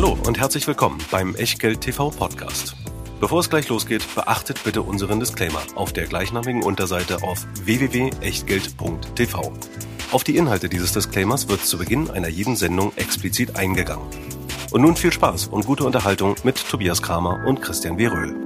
Hallo und herzlich willkommen beim Echtgeld TV Podcast. Bevor es gleich losgeht, beachtet bitte unseren Disclaimer auf der gleichnamigen Unterseite auf www.echtgeld.tv. Auf die Inhalte dieses Disclaimers wird zu Beginn einer jeden Sendung explizit eingegangen. Und nun viel Spaß und gute Unterhaltung mit Tobias Kramer und Christian W. Röhl.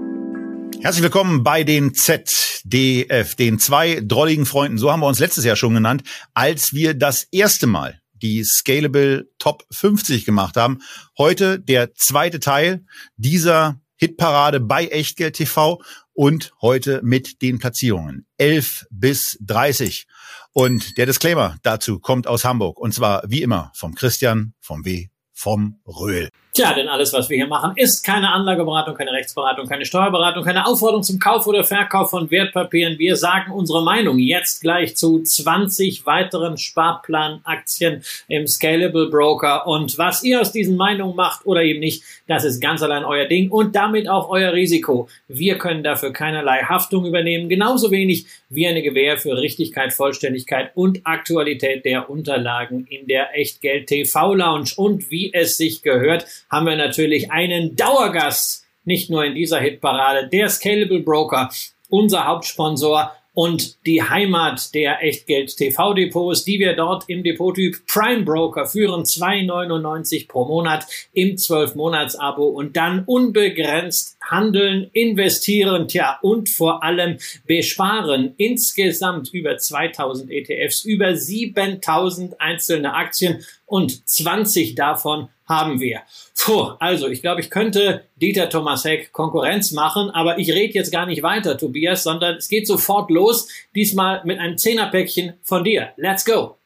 Herzlich willkommen bei den ZDF, den zwei drolligen Freunden. So haben wir uns letztes Jahr schon genannt, als wir das erste Mal die Scalable Top 50 gemacht haben. Heute der zweite Teil dieser Hitparade bei Echtgeld TV und heute mit den Platzierungen 11 bis 30. Und der Disclaimer dazu kommt aus Hamburg und zwar wie immer vom Christian, vom W, vom Röhl. Tja, denn alles, was wir hier machen, ist keine Anlageberatung, keine Rechtsberatung, keine Steuerberatung, keine Aufforderung zum Kauf oder Verkauf von Wertpapieren. Wir sagen unsere Meinung jetzt gleich zu 20 weiteren Sparplanaktien im Scalable Broker. Und was ihr aus diesen Meinungen macht oder eben nicht, das ist ganz allein euer Ding und damit auch euer Risiko. Wir können dafür keinerlei Haftung übernehmen, genauso wenig wie eine Gewähr für Richtigkeit, Vollständigkeit und Aktualität der Unterlagen in der Echtgeld TV Lounge. Und wie es sich gehört, haben wir natürlich einen Dauergast, nicht nur in dieser Hitparade, der Scalable Broker, unser Hauptsponsor und die Heimat der Echtgeld TV Depots, die wir dort im Depottyp Prime Broker führen, 2,99 pro Monat im 12 Monats Abo und dann unbegrenzt handeln, investieren, tja, und vor allem besparen. Insgesamt über 2000 ETFs, über 7000 einzelne Aktien und 20 davon haben wir. Puh, also ich glaube, ich könnte Dieter Thomas Heck Konkurrenz machen, aber ich rede jetzt gar nicht weiter, Tobias, sondern es geht sofort los. Diesmal mit einem Zehnerpäckchen von dir. Let's go.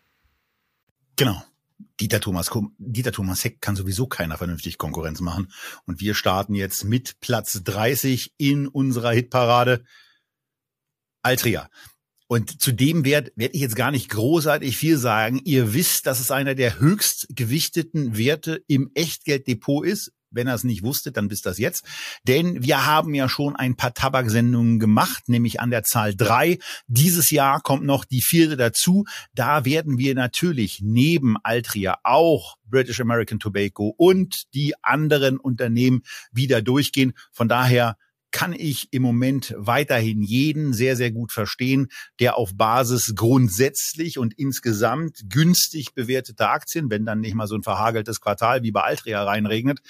Genau. Dieter Thomas, Dieter Thomas Heck kann sowieso keiner vernünftig Konkurrenz machen. Und wir starten jetzt mit Platz 30 in unserer Hitparade. Altria. Und zu dem Wert werde ich jetzt gar nicht großartig viel sagen. Ihr wisst, dass es einer der höchst gewichteten Werte im Echtgelddepot ist. Wenn ihr es nicht wusstet, dann wisst das jetzt. Denn wir haben ja schon ein paar Tabaksendungen gemacht, nämlich an der Zahl drei. Dieses Jahr kommt noch die vierte dazu. Da werden wir natürlich neben Altria auch British American Tobacco und die anderen Unternehmen wieder durchgehen. Von daher kann ich im Moment weiterhin jeden sehr, sehr gut verstehen, der auf Basis grundsätzlich und insgesamt günstig bewerteter Aktien, wenn dann nicht mal so ein verhageltes Quartal wie bei Altria reinregnet,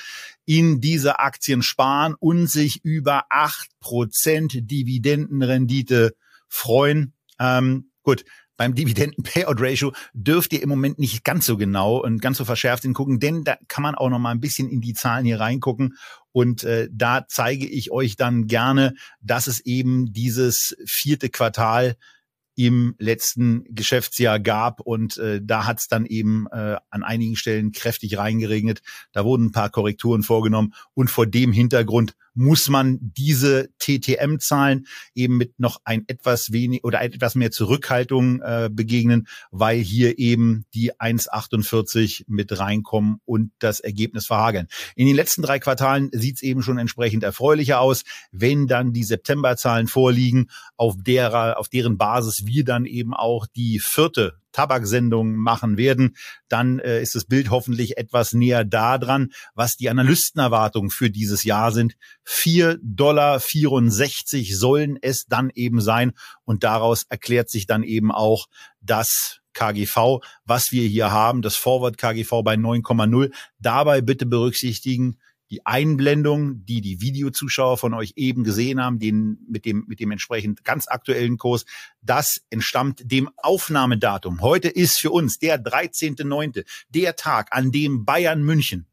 in diese Aktien sparen und sich über acht Prozent Dividendenrendite freuen. Ähm, gut, beim Dividenden-Payout-Ratio dürft ihr im Moment nicht ganz so genau und ganz so verschärft hingucken, denn da kann man auch noch mal ein bisschen in die Zahlen hier reingucken. Und äh, da zeige ich euch dann gerne, dass es eben dieses vierte Quartal im letzten Geschäftsjahr gab und äh, da hat es dann eben äh, an einigen Stellen kräftig reingeregnet. Da wurden ein paar Korrekturen vorgenommen und vor dem Hintergrund muss man diese TTM-Zahlen eben mit noch ein etwas wenig oder etwas mehr Zurückhaltung äh, begegnen, weil hier eben die 1,48 mit reinkommen und das Ergebnis verhageln. In den letzten drei Quartalen sieht es eben schon entsprechend erfreulicher aus, wenn dann die September-Zahlen vorliegen, auf derer, auf deren Basis wir dann eben auch die vierte Tabaksendungen machen werden, dann äh, ist das Bild hoffentlich etwas näher da dran, was die Analystenerwartungen für dieses Jahr sind. 4,64 Dollar sollen es dann eben sein. Und daraus erklärt sich dann eben auch das KGV, was wir hier haben, das Forward KGV bei 9,0. Dabei bitte berücksichtigen, die Einblendung, die die Videozuschauer von euch eben gesehen haben, den, mit dem, mit dem entsprechend ganz aktuellen Kurs, das entstammt dem Aufnahmedatum. Heute ist für uns der 13.9., der Tag, an dem Bayern München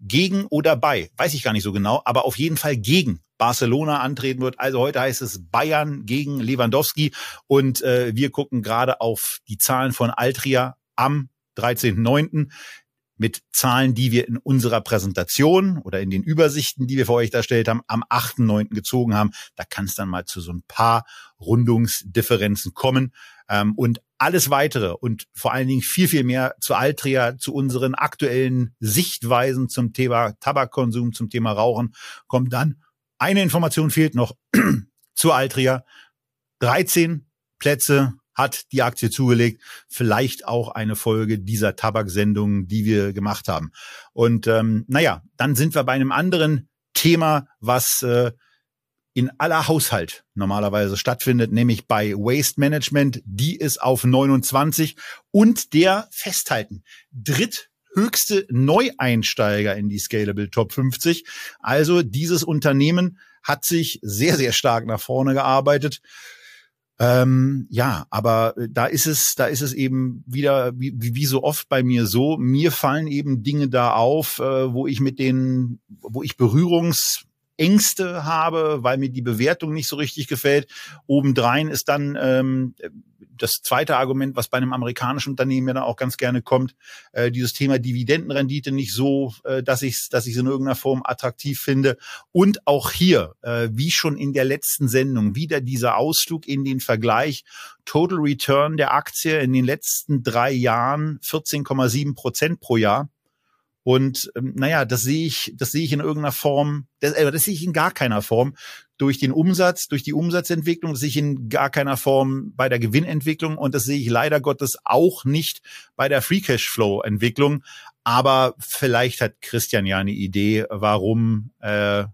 gegen oder bei, weiß ich gar nicht so genau, aber auf jeden Fall gegen Barcelona antreten wird. Also heute heißt es Bayern gegen Lewandowski und äh, wir gucken gerade auf die Zahlen von Altria am 13.9 mit Zahlen, die wir in unserer Präsentation oder in den Übersichten, die wir für euch darstellt haben, am 8.9. gezogen haben. Da kann es dann mal zu so ein paar Rundungsdifferenzen kommen. Ähm, und alles weitere und vor allen Dingen viel, viel mehr zu Altria, zu unseren aktuellen Sichtweisen zum Thema Tabakkonsum, zum Thema Rauchen, kommt dann. Eine Information fehlt noch zu Altria. 13 Plätze hat die Aktie zugelegt. Vielleicht auch eine Folge dieser Tabaksendung, die wir gemacht haben. Und ähm, naja, dann sind wir bei einem anderen Thema, was äh, in aller Haushalt normalerweise stattfindet, nämlich bei Waste Management. Die ist auf 29 und der festhalten. Dritthöchste Neueinsteiger in die Scalable Top 50. Also dieses Unternehmen hat sich sehr, sehr stark nach vorne gearbeitet. Ähm, ja, aber da ist es, da ist es eben wieder wie, wie so oft bei mir so. Mir fallen eben Dinge da auf, äh, wo ich mit den, wo ich Berührungs Ängste habe, weil mir die Bewertung nicht so richtig gefällt. Obendrein ist dann ähm, das zweite Argument, was bei einem amerikanischen Unternehmen ja dann auch ganz gerne kommt, äh, dieses Thema Dividendenrendite nicht so, äh, dass ich es dass ich's in irgendeiner Form attraktiv finde. Und auch hier, äh, wie schon in der letzten Sendung, wieder dieser Ausflug in den Vergleich Total Return der Aktie in den letzten drei Jahren 14,7 Prozent pro Jahr. Und ähm, naja, das sehe ich, das sehe ich in irgendeiner Form, das, äh, das sehe ich in gar keiner Form durch den Umsatz, durch die Umsatzentwicklung, das sehe ich in gar keiner Form bei der Gewinnentwicklung und das sehe ich leider Gottes auch nicht bei der Free Cashflow Entwicklung. Aber vielleicht hat Christian ja eine Idee, warum äh,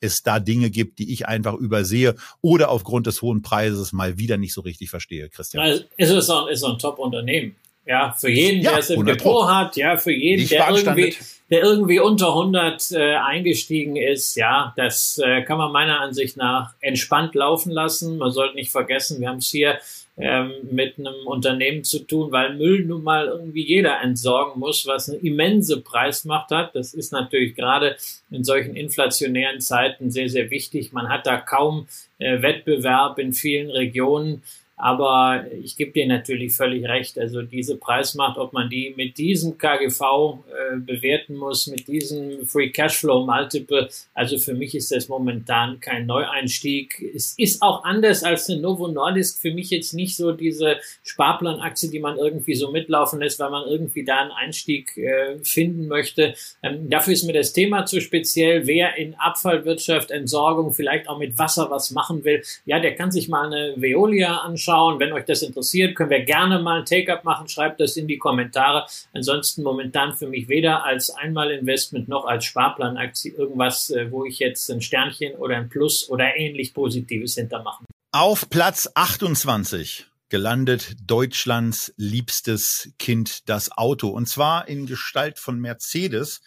es da Dinge gibt, die ich einfach übersehe oder aufgrund des hohen Preises mal wieder nicht so richtig verstehe, Christian. Also, es ist so, ist ein Top-Unternehmen. Ja, für jeden, ja, der es im Depot hat, ja, für jeden, der irgendwie, der irgendwie unter 100 äh, eingestiegen ist, ja, das äh, kann man meiner Ansicht nach entspannt laufen lassen. Man sollte nicht vergessen, wir haben es hier ähm, mit einem Unternehmen zu tun, weil Müll nun mal irgendwie jeder entsorgen muss, was eine immense Preismacht hat. Das ist natürlich gerade in solchen inflationären Zeiten sehr, sehr wichtig. Man hat da kaum äh, Wettbewerb in vielen Regionen. Aber ich gebe dir natürlich völlig recht. Also diese Preismacht, ob man die mit diesem KGV äh, bewerten muss, mit diesem Free Cashflow Multiple, also für mich ist das momentan kein Neueinstieg. Es ist auch anders als eine Novo Nordisk. Für mich jetzt nicht so diese Sparplanaktie, die man irgendwie so mitlaufen lässt, weil man irgendwie da einen Einstieg äh, finden möchte. Ähm, dafür ist mir das Thema zu speziell. Wer in Abfallwirtschaft, Entsorgung, vielleicht auch mit Wasser was machen will, ja, der kann sich mal eine Veolia anschauen anschauen. Wenn euch das interessiert, können wir gerne mal ein Take-up machen. Schreibt das in die Kommentare. Ansonsten momentan für mich weder als Einmalinvestment noch als Sparplanaktie irgendwas, äh, wo ich jetzt ein Sternchen oder ein Plus oder ähnlich Positives hintermachen. Auf Platz 28 gelandet Deutschlands liebstes Kind, das Auto. Und zwar in Gestalt von Mercedes,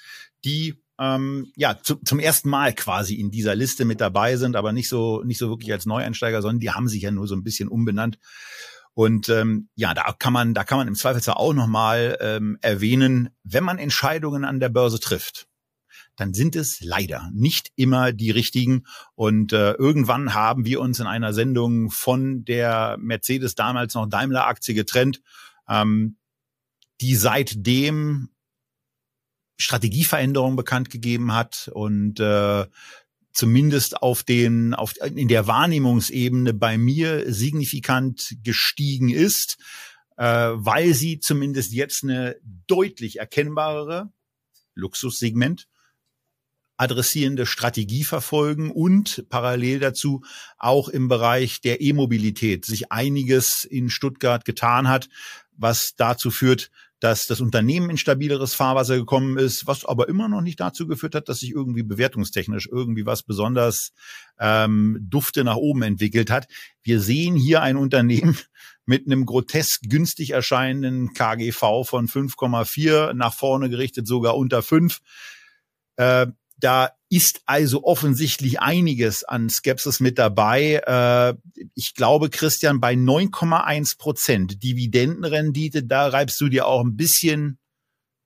die ähm, ja zu, zum ersten Mal quasi in dieser Liste mit dabei sind, aber nicht so nicht so wirklich als Neueinsteiger, sondern die haben sich ja nur so ein bisschen umbenannt. Und ähm, ja, da kann man da kann man im Zweifelsfall auch noch mal ähm, erwähnen, wenn man Entscheidungen an der Börse trifft dann sind es leider nicht immer die richtigen. Und äh, irgendwann haben wir uns in einer Sendung von der Mercedes damals noch Daimler-Aktie getrennt, ähm, die seitdem Strategieveränderungen bekannt gegeben hat und äh, zumindest auf den auf in der Wahrnehmungsebene bei mir signifikant gestiegen ist, äh, weil sie zumindest jetzt eine deutlich erkennbarere Luxussegment adressierende Strategie verfolgen und parallel dazu auch im Bereich der E-Mobilität sich einiges in Stuttgart getan hat, was dazu führt, dass das Unternehmen in stabileres Fahrwasser gekommen ist, was aber immer noch nicht dazu geführt hat, dass sich irgendwie bewertungstechnisch irgendwie was besonders ähm, Dufte nach oben entwickelt hat. Wir sehen hier ein Unternehmen mit einem grotesk günstig erscheinenden KGV von 5,4 nach vorne gerichtet sogar unter 5. Äh, da ist also offensichtlich einiges an Skepsis mit dabei. Äh, ich glaube, Christian, bei 9,1 Prozent Dividendenrendite, da reibst du dir auch ein bisschen,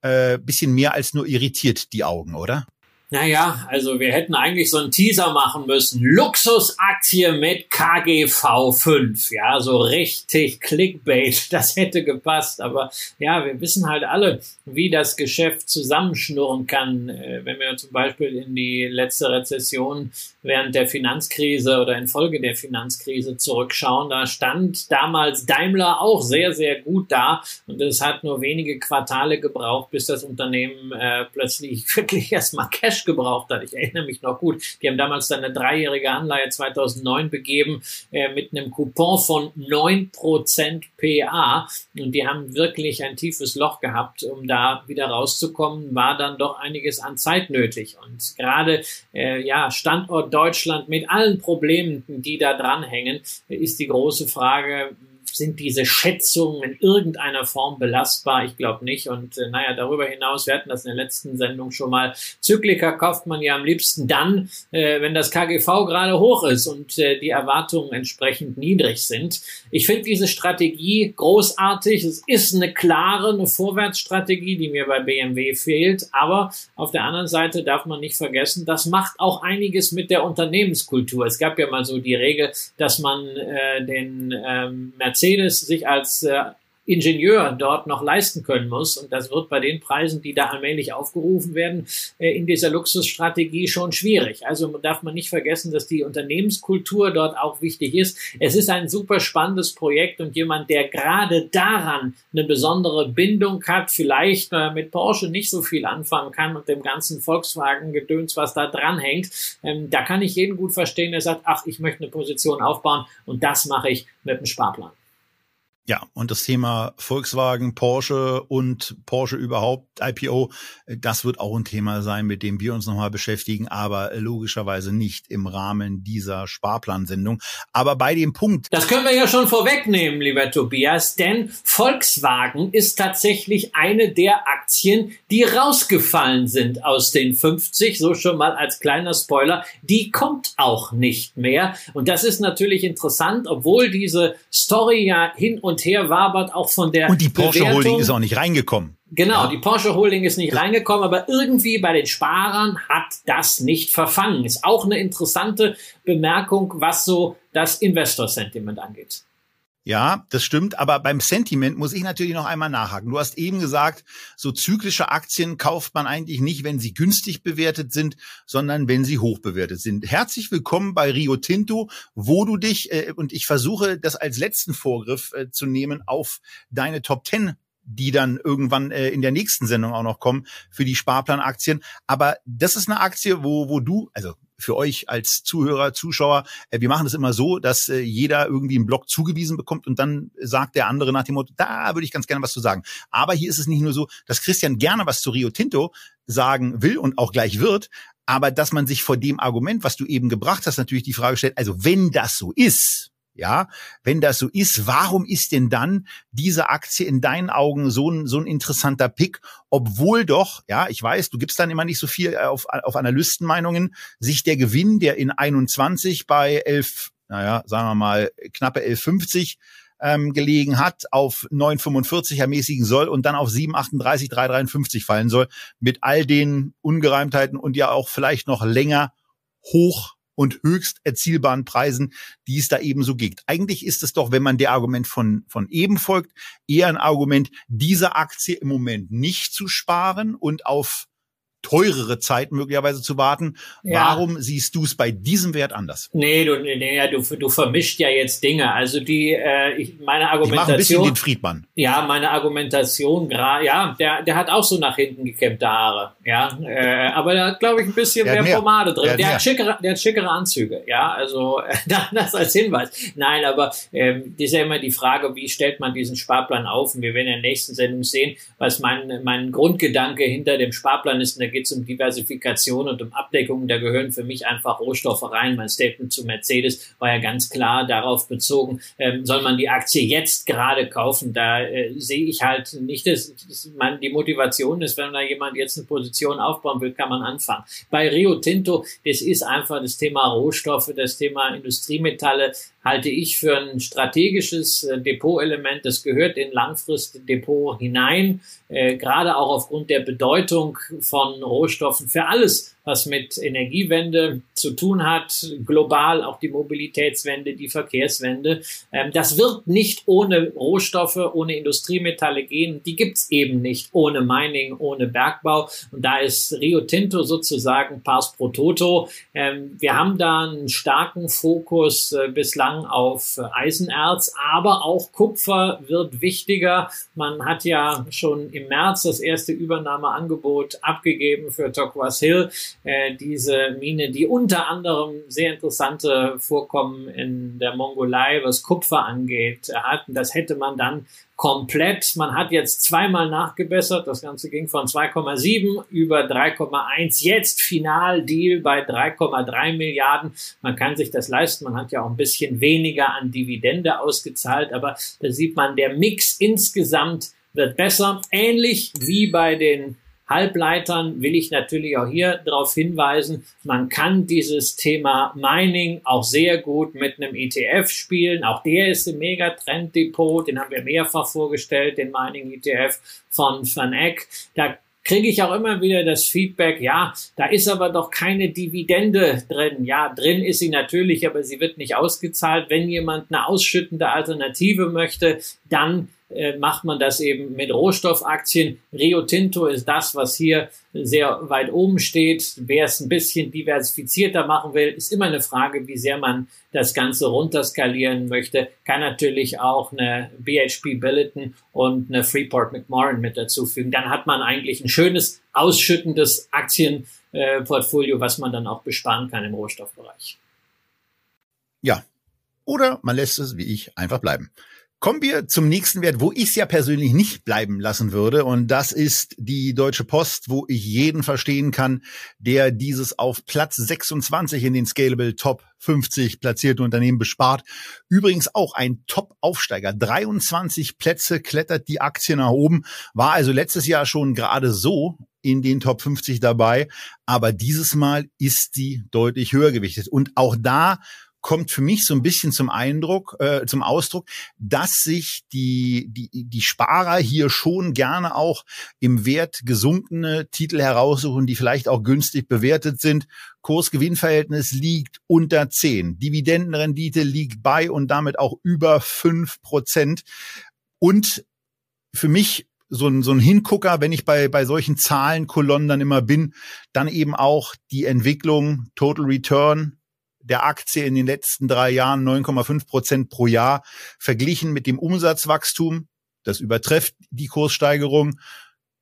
äh, bisschen mehr als nur irritiert die Augen, oder? Naja, also wir hätten eigentlich so einen Teaser machen müssen. Luxusaktie mit KGV 5. Ja, so richtig Clickbait. Das hätte gepasst. Aber ja, wir wissen halt alle, wie das Geschäft zusammenschnurren kann. Äh, wenn wir zum Beispiel in die letzte Rezession während der Finanzkrise oder infolge der Finanzkrise zurückschauen, da stand damals Daimler auch sehr, sehr gut da. Und es hat nur wenige Quartale gebraucht, bis das Unternehmen äh, plötzlich wirklich erstmal Cash Cash gebraucht hat. Ich erinnere mich noch gut. Die haben damals dann eine dreijährige Anleihe 2009 begeben äh, mit einem Coupon von neun Prozent PA und die haben wirklich ein tiefes Loch gehabt, um da wieder rauszukommen, war dann doch einiges an Zeit nötig und gerade äh, ja Standort Deutschland mit allen Problemen, die da dranhängen, ist die große Frage, sind diese Schätzungen in irgendeiner Form belastbar? Ich glaube nicht. Und äh, naja, darüber hinaus, wir hatten das in der letzten Sendung schon mal, Zyklika kauft man ja am liebsten dann, äh, wenn das KGV gerade hoch ist und äh, die Erwartungen entsprechend niedrig sind. Ich finde diese Strategie großartig. Es ist eine klare, eine Vorwärtsstrategie, die mir bei BMW fehlt. Aber auf der anderen Seite darf man nicht vergessen, das macht auch einiges mit der Unternehmenskultur. Es gab ja mal so die Regel, dass man äh, den ähm, Mercedes Mercedes sich als äh, Ingenieur dort noch leisten können muss. Und das wird bei den Preisen, die da allmählich aufgerufen werden, äh, in dieser Luxusstrategie schon schwierig. Also darf man nicht vergessen, dass die Unternehmenskultur dort auch wichtig ist. Es ist ein super spannendes Projekt und jemand, der gerade daran eine besondere Bindung hat, vielleicht äh, mit Porsche nicht so viel anfangen kann und dem ganzen Volkswagen-Gedöns, was da dranhängt, ähm, da kann ich jeden gut verstehen, der sagt, ach, ich möchte eine Position aufbauen und das mache ich mit dem Sparplan. Ja, und das Thema Volkswagen, Porsche und Porsche überhaupt, IPO, das wird auch ein Thema sein, mit dem wir uns nochmal beschäftigen, aber logischerweise nicht im Rahmen dieser Sparplansendung. Aber bei dem Punkt. Das können wir ja schon vorwegnehmen, lieber Tobias, denn Volkswagen ist tatsächlich eine der Aktien, die rausgefallen sind aus den 50, so schon mal als kleiner Spoiler. Die kommt auch nicht mehr. Und das ist natürlich interessant, obwohl diese Story ja hin und und her wabert, auch von der. Und die Porsche Bewertung. Holding ist auch nicht reingekommen. Genau, ja. die Porsche Holding ist nicht reingekommen, aber irgendwie bei den Sparern hat das nicht verfangen. Ist auch eine interessante Bemerkung, was so das Investor-Sentiment angeht. Ja, das stimmt. Aber beim Sentiment muss ich natürlich noch einmal nachhaken. Du hast eben gesagt, so zyklische Aktien kauft man eigentlich nicht, wenn sie günstig bewertet sind, sondern wenn sie hoch bewertet sind. Herzlich willkommen bei Rio Tinto, wo du dich, äh, und ich versuche das als letzten Vorgriff äh, zu nehmen auf deine Top 10 die dann irgendwann äh, in der nächsten Sendung auch noch kommen für die Sparplanaktien. Aber das ist eine Aktie, wo, wo du, also für euch als Zuhörer, Zuschauer, äh, wir machen das immer so, dass äh, jeder irgendwie einen Blog zugewiesen bekommt und dann sagt der andere nach dem Motto, da würde ich ganz gerne was zu sagen. Aber hier ist es nicht nur so, dass Christian gerne was zu Rio Tinto sagen will und auch gleich wird, aber dass man sich vor dem Argument, was du eben gebracht hast, natürlich die Frage stellt, also wenn das so ist, ja, wenn das so ist, warum ist denn dann diese Aktie in deinen Augen so ein, so ein interessanter Pick, obwohl doch, ja, ich weiß, du gibst dann immer nicht so viel auf, auf Analystenmeinungen, sich der Gewinn, der in 21 bei 11, naja, sagen wir mal, knappe 11,50 ähm, gelegen hat, auf 9,45 ermäßigen soll und dann auf 7,38, 3,53 fallen soll, mit all den Ungereimtheiten und ja auch vielleicht noch länger hoch und höchst erzielbaren Preisen, die es da eben so gibt. Eigentlich ist es doch, wenn man der Argument von, von eben folgt, eher ein Argument, diese Aktie im Moment nicht zu sparen und auf teurere Zeit möglicherweise zu warten. Ja. Warum siehst du es bei diesem Wert anders? Nee, du, nee, du, du vermischt ja jetzt Dinge. Also die, äh, ich, meine Argumentation. Ich ein bisschen den Friedmann. Ja, meine Argumentation, ja, der, der hat auch so nach hinten gekämmte Haare. Ja, äh, aber der hat, glaube ich, ein bisschen mehr, mehr, Pomade drin. Der, der hat, schickere, der hat schickere Anzüge. Ja, also das als Hinweis. Nein, aber ähm, das ist ja immer die Frage, wie stellt man diesen Sparplan auf? Und wir werden in der nächsten Sendung sehen, was mein, mein Grundgedanke hinter dem Sparplan ist. Da geht es um Diversifikation und um Abdeckung. Da gehören für mich einfach Rohstoffe rein. Mein Statement zu Mercedes war ja ganz klar darauf bezogen, ähm, soll man die Aktie jetzt gerade kaufen? Da äh, sehe ich halt nicht, dass, dass man, die Motivation ist, wenn da jemand jetzt eine Position aufbauen will, kann man anfangen. Bei Rio Tinto, das ist einfach das Thema Rohstoffe, das Thema Industriemetalle, halte ich für ein strategisches äh, Depotelement. Das gehört in Langfristdepot hinein, äh, gerade auch aufgrund der Bedeutung von Rohstoffen für alles, was mit Energiewende zu tun hat, global auch die Mobilitätswende, die Verkehrswende. Ähm, das wird nicht ohne Rohstoffe, ohne Industriemetalle gehen. Die gibt's eben nicht ohne Mining, ohne Bergbau. Und da ist Rio Tinto sozusagen Pars pro Toto. Ähm, wir haben da einen starken Fokus äh, bislang auf Eisenerz, aber auch Kupfer wird wichtiger. Man hat ja schon im März das erste Übernahmeangebot abgegeben für Turquoise Hill. Äh, diese Mine, die unter anderem sehr interessante Vorkommen in der Mongolei, was Kupfer angeht, erhalten. Das hätte man dann komplett. Man hat jetzt zweimal nachgebessert. Das Ganze ging von 2,7 über 3,1. Jetzt Finaldeal bei 3,3 Milliarden. Man kann sich das leisten. Man hat ja auch ein bisschen weniger an Dividende ausgezahlt. Aber da sieht man, der Mix insgesamt wird besser. Ähnlich wie bei den Halbleitern will ich natürlich auch hier darauf hinweisen, man kann dieses Thema Mining auch sehr gut mit einem ETF spielen. Auch der ist im Megatrend-Depot, den haben wir mehrfach vorgestellt, den Mining-ETF von Van Eck. Da kriege ich auch immer wieder das Feedback, ja, da ist aber doch keine Dividende drin. Ja, drin ist sie natürlich, aber sie wird nicht ausgezahlt. Wenn jemand eine ausschüttende Alternative möchte, dann äh, macht man das eben mit Rohstoffaktien. Rio Tinto ist das, was hier sehr weit oben steht. Wer es ein bisschen diversifizierter machen will, ist immer eine Frage, wie sehr man das Ganze runterskalieren möchte. Kann natürlich auch eine BHP Billiton und eine Freeport McMoran mit dazufügen. Dann hat man eigentlich ein schönes, ausschüttendes Aktienportfolio, was man dann auch besparen kann im Rohstoffbereich. Ja. Oder man lässt es, wie ich, einfach bleiben. Kommen wir zum nächsten Wert, wo ich es ja persönlich nicht bleiben lassen würde. Und das ist die Deutsche Post, wo ich jeden verstehen kann, der dieses auf Platz 26 in den Scalable Top 50 platzierte Unternehmen bespart. Übrigens auch ein Top-Aufsteiger. 23 Plätze klettert die Aktie nach oben. War also letztes Jahr schon gerade so in den Top 50 dabei. Aber dieses Mal ist sie deutlich höher gewichtet. Und auch da kommt für mich so ein bisschen zum Eindruck, äh, zum Ausdruck, dass sich die, die, die Sparer hier schon gerne auch im Wert gesunkene Titel heraussuchen, die vielleicht auch günstig bewertet sind. Kurs-Gewinn-Verhältnis liegt unter 10. Dividendenrendite liegt bei und damit auch über fünf Prozent. Und für mich so ein, so ein Hingucker, wenn ich bei, bei solchen Zahlenkolonnen dann immer bin, dann eben auch die Entwicklung Total Return der Aktie in den letzten drei Jahren 9,5 Prozent pro Jahr verglichen mit dem Umsatzwachstum. Das übertrifft die Kurssteigerung.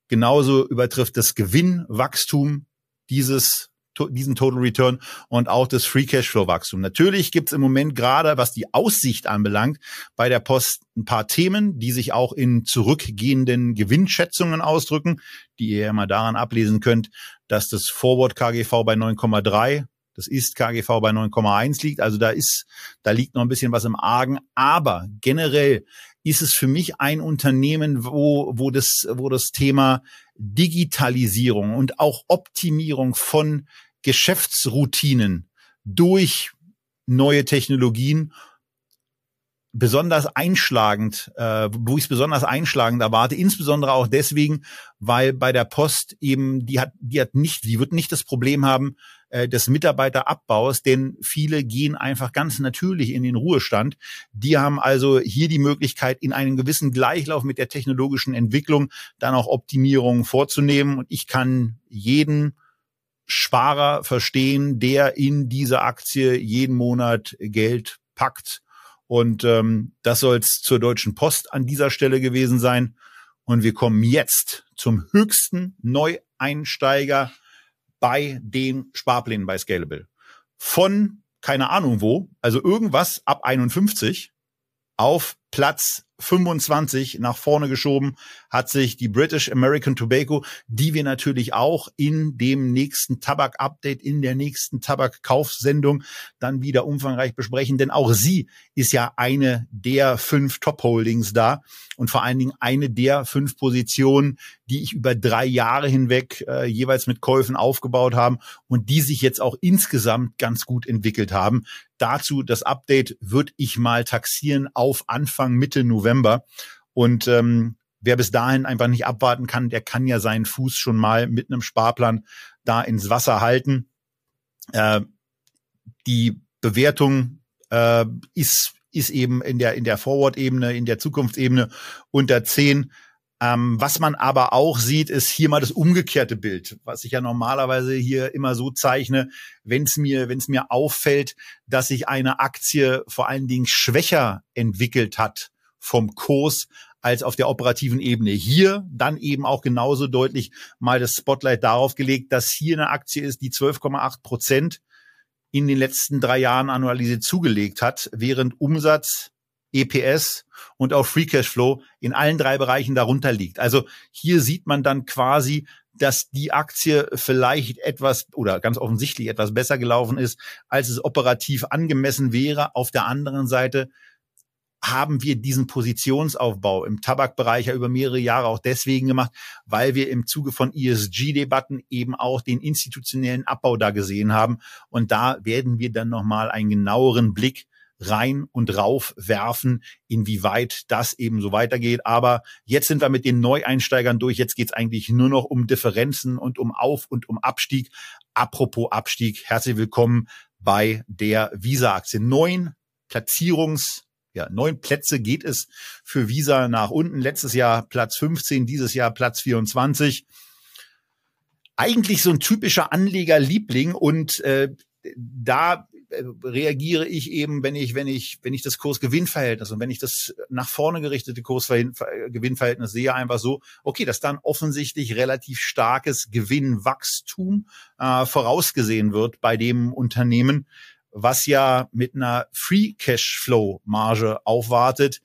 Genauso übertrifft das Gewinnwachstum dieses diesen Total Return und auch das Free Cashflow Wachstum. Natürlich gibt es im Moment gerade, was die Aussicht anbelangt, bei der Post ein paar Themen, die sich auch in zurückgehenden Gewinnschätzungen ausdrücken, die ihr ja mal daran ablesen könnt, dass das Forward KGV bei 9,3 das ist KGV bei 9,1 liegt. Also da ist, da liegt noch ein bisschen was im Argen. Aber generell ist es für mich ein Unternehmen, wo, wo das, wo das Thema Digitalisierung und auch Optimierung von Geschäftsroutinen durch neue Technologien besonders einschlagend, äh, wo ich es besonders einschlagend erwarte, insbesondere auch deswegen, weil bei der Post eben die hat, die hat nicht, die wird nicht das Problem haben, äh, des Mitarbeiterabbaus, denn viele gehen einfach ganz natürlich in den Ruhestand. Die haben also hier die Möglichkeit, in einem gewissen Gleichlauf mit der technologischen Entwicklung dann auch Optimierungen vorzunehmen. Und ich kann jeden Sparer verstehen, der in diese Aktie jeden Monat Geld packt. Und ähm, das soll es zur Deutschen Post an dieser Stelle gewesen sein. Und wir kommen jetzt zum höchsten Neueinsteiger bei den Sparplänen bei Scalable. Von keine Ahnung wo, also irgendwas ab 51 auf Platz 25 nach vorne geschoben hat sich die British American Tobacco, die wir natürlich auch in dem nächsten Tabak-Update, in der nächsten Tabak-Kaufsendung dann wieder umfangreich besprechen. Denn auch sie ist ja eine der fünf Top-Holdings da und vor allen Dingen eine der fünf Positionen, die ich über drei Jahre hinweg äh, jeweils mit Käufen aufgebaut haben und die sich jetzt auch insgesamt ganz gut entwickelt haben. Dazu das Update würde ich mal taxieren auf Anfang Mitte November. Und ähm, wer bis dahin einfach nicht abwarten kann, der kann ja seinen Fuß schon mal mit einem Sparplan da ins Wasser halten. Äh, die Bewertung äh, ist ist eben in der in der Forward-Ebene, in der Zukunftsebene unter 10. Ähm, was man aber auch sieht, ist hier mal das umgekehrte Bild, was ich ja normalerweise hier immer so zeichne, wenn es mir, wenn es mir auffällt, dass sich eine Aktie vor allen Dingen schwächer entwickelt hat vom Kurs als auf der operativen Ebene. Hier dann eben auch genauso deutlich mal das Spotlight darauf gelegt, dass hier eine Aktie ist, die 12,8 Prozent in den letzten drei Jahren annualisiert zugelegt hat, während Umsatz, EPS und auch Free Cashflow in allen drei Bereichen darunter liegt. Also hier sieht man dann quasi, dass die Aktie vielleicht etwas oder ganz offensichtlich etwas besser gelaufen ist, als es operativ angemessen wäre. Auf der anderen Seite haben wir diesen Positionsaufbau im Tabakbereich ja über mehrere Jahre auch deswegen gemacht, weil wir im Zuge von ESG-Debatten eben auch den institutionellen Abbau da gesehen haben. Und da werden wir dann nochmal einen genaueren Blick rein und rauf werfen, inwieweit das eben so weitergeht. Aber jetzt sind wir mit den Neueinsteigern durch. Jetzt geht es eigentlich nur noch um Differenzen und um Auf- und um Abstieg. Apropos Abstieg, herzlich willkommen bei der Visa-Aktie. Neun Platzierungs ja, neun Plätze geht es für Visa nach unten. Letztes Jahr Platz 15, dieses Jahr Platz 24. Eigentlich so ein typischer Anlegerliebling und äh, da reagiere ich eben, wenn ich, wenn ich, wenn ich das Kurs-Gewinn-Verhältnis und wenn ich das nach vorne gerichtete Kurs-Gewinn-Verhältnis sehe, einfach so, okay, dass dann offensichtlich relativ starkes Gewinnwachstum äh, vorausgesehen wird bei dem Unternehmen, was ja mit einer Free Cashflow Marge aufwartet,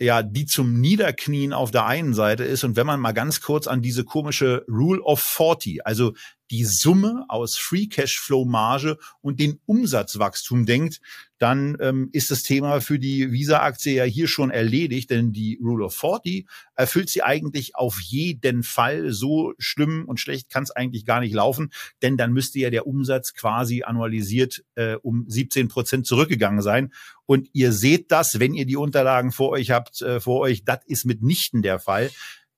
ja, die zum Niederknien auf der einen Seite ist. Und wenn man mal ganz kurz an diese komische Rule of 40, also die Summe aus Free Cashflow Marge und den Umsatzwachstum denkt, dann ähm, ist das Thema für die Visa-Aktie ja hier schon erledigt, denn die Rule of 40 erfüllt sie eigentlich auf jeden Fall. So schlimm und schlecht kann es eigentlich gar nicht laufen, denn dann müsste ja der Umsatz quasi annualisiert äh, um 17 Prozent zurückgegangen sein. Und ihr seht das, wenn ihr die Unterlagen vor euch habt, äh, vor euch, das ist mitnichten der Fall.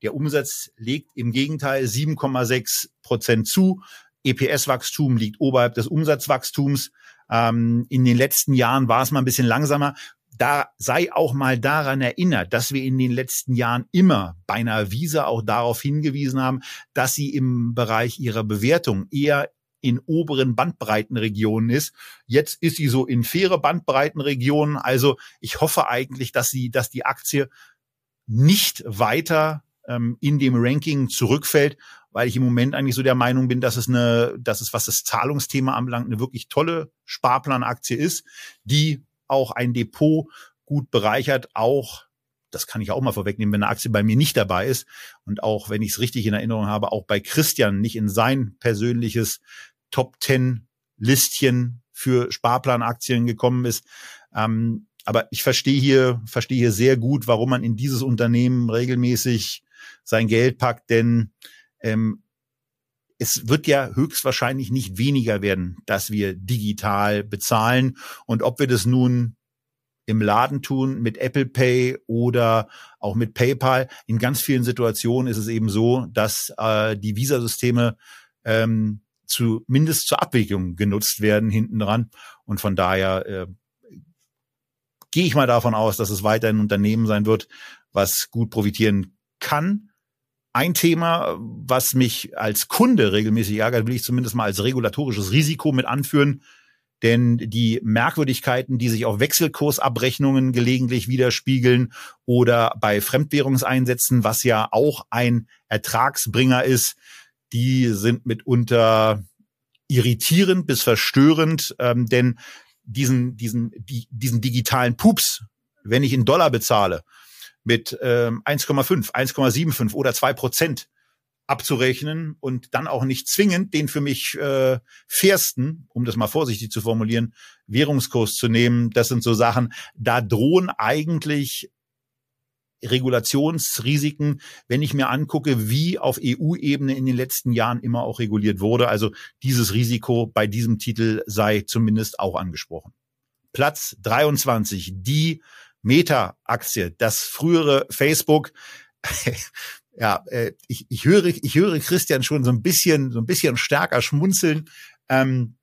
Der Umsatz legt im Gegenteil 7,6 Prozent zu. EPS-Wachstum liegt oberhalb des Umsatzwachstums. Ähm, in den letzten Jahren war es mal ein bisschen langsamer. Da sei auch mal daran erinnert, dass wir in den letzten Jahren immer bei einer Visa auch darauf hingewiesen haben, dass sie im Bereich ihrer Bewertung eher in oberen Bandbreitenregionen ist. Jetzt ist sie so in faire Bandbreitenregionen. Also ich hoffe eigentlich, dass sie, dass die Aktie nicht weiter ähm, in dem Ranking zurückfällt, weil ich im Moment eigentlich so der Meinung bin, dass es eine, dass es, was das Zahlungsthema anbelangt, eine wirklich tolle Sparplanaktie ist, die auch ein Depot gut bereichert, auch das kann ich auch mal vorwegnehmen, wenn eine Aktie bei mir nicht dabei ist und auch, wenn ich es richtig in Erinnerung habe, auch bei Christian nicht in sein persönliches Top 10 Listchen für Sparplanaktien gekommen ist. Ähm, aber ich verstehe hier, verstehe hier sehr gut, warum man in dieses Unternehmen regelmäßig sein Geld packt, denn ähm, es wird ja höchstwahrscheinlich nicht weniger werden, dass wir digital bezahlen. Und ob wir das nun im Laden tun, mit Apple Pay oder auch mit PayPal, in ganz vielen Situationen ist es eben so, dass äh, die Visasysteme ähm, zumindest zur Abwicklung genutzt werden hinten dran. Und von daher äh, gehe ich mal davon aus, dass es weiter ein Unternehmen sein wird, was gut profitieren kann ein Thema, was mich als Kunde regelmäßig ärgert, will ich zumindest mal als regulatorisches Risiko mit anführen. Denn die Merkwürdigkeiten, die sich auf Wechselkursabrechnungen gelegentlich widerspiegeln oder bei Fremdwährungseinsätzen, was ja auch ein Ertragsbringer ist, die sind mitunter irritierend bis verstörend, ähm, denn diesen, diesen, die, diesen digitalen Pups, wenn ich in Dollar bezahle, mit ähm, 1,5, 1,75 oder 2 Prozent abzurechnen und dann auch nicht zwingend den für mich äh, fairsten, um das mal vorsichtig zu formulieren, Währungskurs zu nehmen. Das sind so Sachen, da drohen eigentlich Regulationsrisiken, wenn ich mir angucke, wie auf EU-Ebene in den letzten Jahren immer auch reguliert wurde. Also dieses Risiko bei diesem Titel sei zumindest auch angesprochen. Platz 23, die Meta-Aktie, das frühere Facebook. ja, äh, ich, ich höre, ich höre Christian schon so ein bisschen, so ein bisschen stärker schmunzeln. Ähm,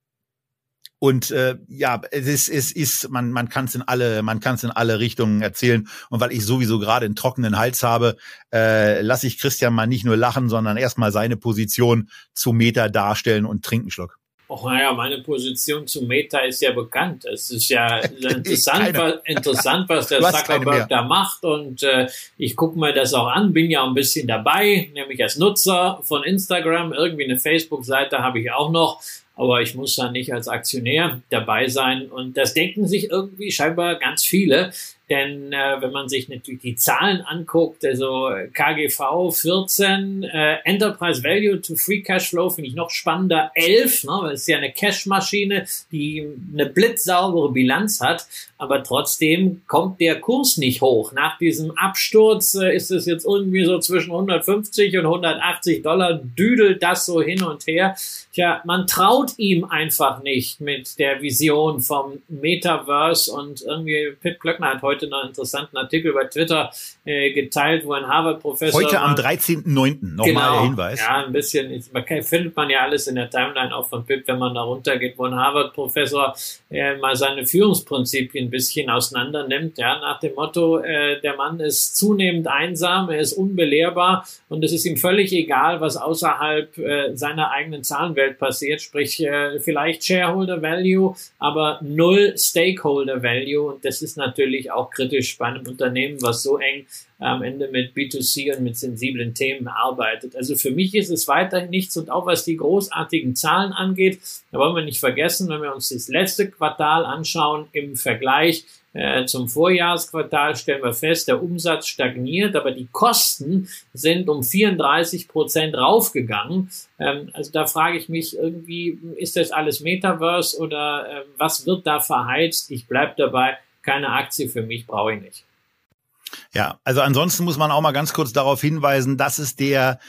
und äh, ja, es ist, es ist, man, man kann es in alle, man kann es in alle Richtungen erzählen. Und weil ich sowieso gerade einen trockenen Hals habe, äh, lasse ich Christian mal nicht nur lachen, sondern erstmal seine Position zu Meta darstellen und trinken Schluck. Oh, naja, meine Position zu Meta ist ja bekannt. Es ist ja interessant, was, interessant, was der Zuckerberg da macht. Und äh, ich gucke mir das auch an, bin ja ein bisschen dabei, nämlich als Nutzer von Instagram. Irgendwie eine Facebook-Seite habe ich auch noch aber ich muss da nicht als Aktionär dabei sein. Und das denken sich irgendwie scheinbar ganz viele. Denn äh, wenn man sich natürlich die Zahlen anguckt, also KGV 14, äh, Enterprise Value to Free Cash Flow finde ich noch spannender 11, ne, weil es ja eine Cash-Maschine, die eine blitzsaubere Bilanz hat, aber trotzdem kommt der Kurs nicht hoch. Nach diesem Absturz äh, ist es jetzt irgendwie so zwischen 150 und 180 Dollar, düdelt das so hin und her. Tja, man traut ihm einfach nicht mit der Vision vom Metaverse und irgendwie Pitt Klöckner hat heute noch einen interessanten Artikel bei Twitter äh, geteilt, wo ein Harvard-Professor... Heute am 13.09. nochmal genau, der Hinweis. Ja, ein bisschen, man kann, findet man ja alles in der Timeline auch von Pitt, wenn man da runtergeht, wo ein Harvard-Professor äh, mal seine Führungsprinzipien ein bisschen auseinander nimmt, ja, nach dem Motto, äh, der Mann ist zunehmend einsam, er ist unbelehrbar und es ist ihm völlig egal, was außerhalb äh, seiner eigenen Zahlenwelt passiert, sprich äh, vielleicht Shareholder Value, aber null Stakeholder Value und das ist natürlich auch kritisch bei einem Unternehmen, was so eng am Ende mit B2C und mit sensiblen Themen arbeitet. Also für mich ist es weiterhin nichts und auch was die großartigen Zahlen angeht, da wollen wir nicht vergessen, wenn wir uns das letzte Quartal anschauen im Vergleich äh, zum Vorjahresquartal stellen wir fest, der Umsatz stagniert, aber die Kosten sind um 34 Prozent raufgegangen. Ähm, also da frage ich mich irgendwie, ist das alles Metaverse oder äh, was wird da verheizt? Ich bleib dabei, keine Aktie für mich brauche ich nicht. Ja, also ansonsten muss man auch mal ganz kurz darauf hinweisen, dass es der,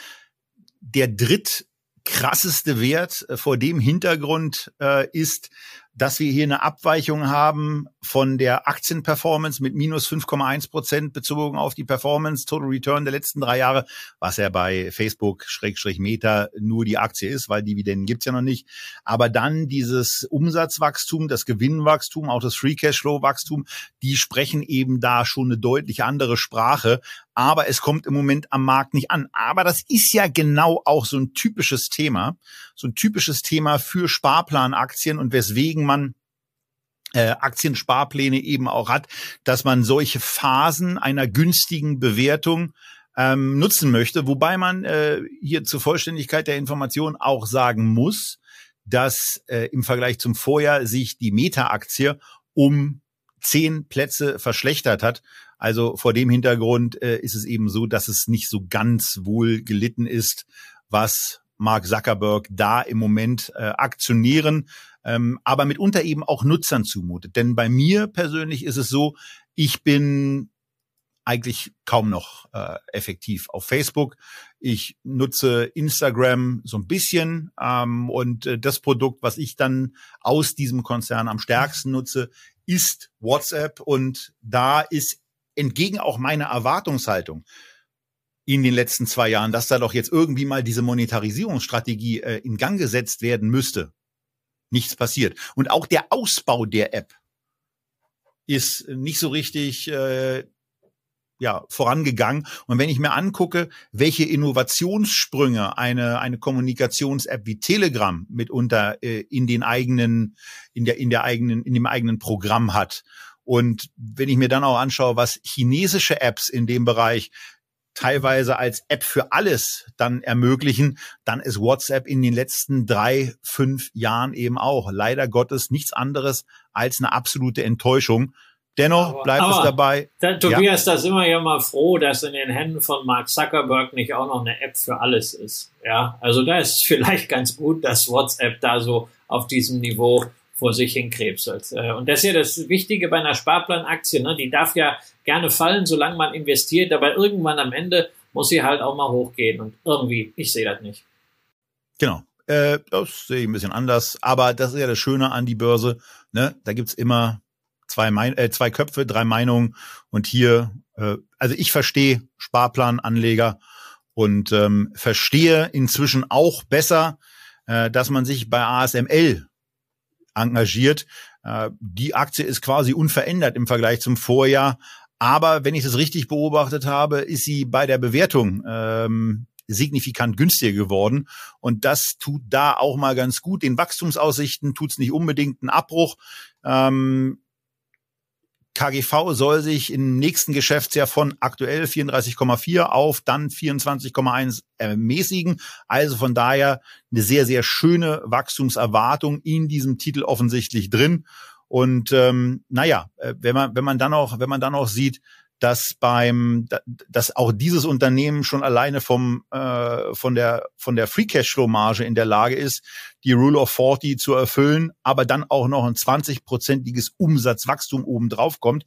der dritt krasseste Wert äh, vor dem Hintergrund äh, ist, dass wir hier eine Abweichung haben von der Aktienperformance mit minus 5,1 Prozent bezogen auf die Performance Total Return der letzten drei Jahre, was ja bei Facebook Schrägstrich Meta nur die Aktie ist, weil Dividenden gibt's ja noch nicht. Aber dann dieses Umsatzwachstum, das Gewinnwachstum, auch das Free Cashflow Wachstum, die sprechen eben da schon eine deutlich andere Sprache. Aber es kommt im Moment am Markt nicht an. Aber das ist ja genau auch so ein typisches Thema, so ein typisches Thema für Sparplanaktien und weswegen man äh, Aktiensparpläne eben auch hat, dass man solche Phasen einer günstigen Bewertung ähm, nutzen möchte, wobei man äh, hier zur Vollständigkeit der Information auch sagen muss, dass äh, im Vergleich zum Vorjahr sich die Meta-Aktie um zehn Plätze verschlechtert hat. Also vor dem Hintergrund äh, ist es eben so, dass es nicht so ganz wohl gelitten ist, was Mark Zuckerberg da im Moment äh, Aktionären, ähm, aber mitunter eben auch Nutzern zumutet. Denn bei mir persönlich ist es so, ich bin eigentlich kaum noch äh, effektiv auf Facebook. Ich nutze Instagram so ein bisschen ähm, und äh, das Produkt, was ich dann aus diesem Konzern am stärksten nutze, ist WhatsApp und da ist entgegen auch meiner Erwartungshaltung in den letzten zwei Jahren, dass da doch jetzt irgendwie mal diese Monetarisierungsstrategie äh, in Gang gesetzt werden müsste. Nichts passiert. Und auch der Ausbau der App ist nicht so richtig äh, ja, vorangegangen. Und wenn ich mir angucke, welche Innovationssprünge eine, eine Kommunikations-App wie Telegram mitunter äh, in den eigenen, in der, in der eigenen, in dem eigenen Programm hat. Und wenn ich mir dann auch anschaue, was chinesische Apps in dem Bereich teilweise als App für alles dann ermöglichen, dann ist WhatsApp in den letzten drei, fünf Jahren eben auch leider Gottes nichts anderes als eine absolute Enttäuschung. Dennoch aber, bleibt aber, es dabei. Da, Tobias, ja. da sind wir ja mal froh, dass in den Händen von Mark Zuckerberg nicht auch noch eine App für alles ist. Ja, also da ist vielleicht ganz gut, dass WhatsApp da so auf diesem Niveau vor sich hinkrebselt. Äh, und das ist ja das Wichtige bei einer Sparplanaktie. Ne? Die darf ja gerne fallen, solange man investiert, aber irgendwann am Ende muss sie halt auch mal hochgehen. Und irgendwie, ich sehe das nicht. Genau. Äh, das sehe ich ein bisschen anders. Aber das ist ja das Schöne an die Börse. Ne? Da gibt's immer zwei, mein äh, zwei Köpfe, drei Meinungen. Und hier, äh, also ich verstehe Sparplananleger und ähm, verstehe inzwischen auch besser, äh, dass man sich bei ASML engagiert. Äh, die Aktie ist quasi unverändert im Vergleich zum Vorjahr. Aber wenn ich das richtig beobachtet habe, ist sie bei der Bewertung ähm, signifikant günstiger geworden. Und das tut da auch mal ganz gut. Den Wachstumsaussichten tut es nicht unbedingt einen Abbruch. Ähm, KGV soll sich im nächsten Geschäftsjahr von aktuell 34,4 auf dann 24,1 ermäßigen. Also von daher eine sehr, sehr schöne Wachstumserwartung in diesem Titel offensichtlich drin. Und ähm, naja, äh, wenn man, wenn man dann auch, wenn man dann auch sieht, dass beim, dass auch dieses Unternehmen schon alleine vom äh, von der von der Free Cashflow Marge in der Lage ist, die Rule of 40 zu erfüllen, aber dann auch noch ein 20-prozentiges Umsatzwachstum obendrauf kommt.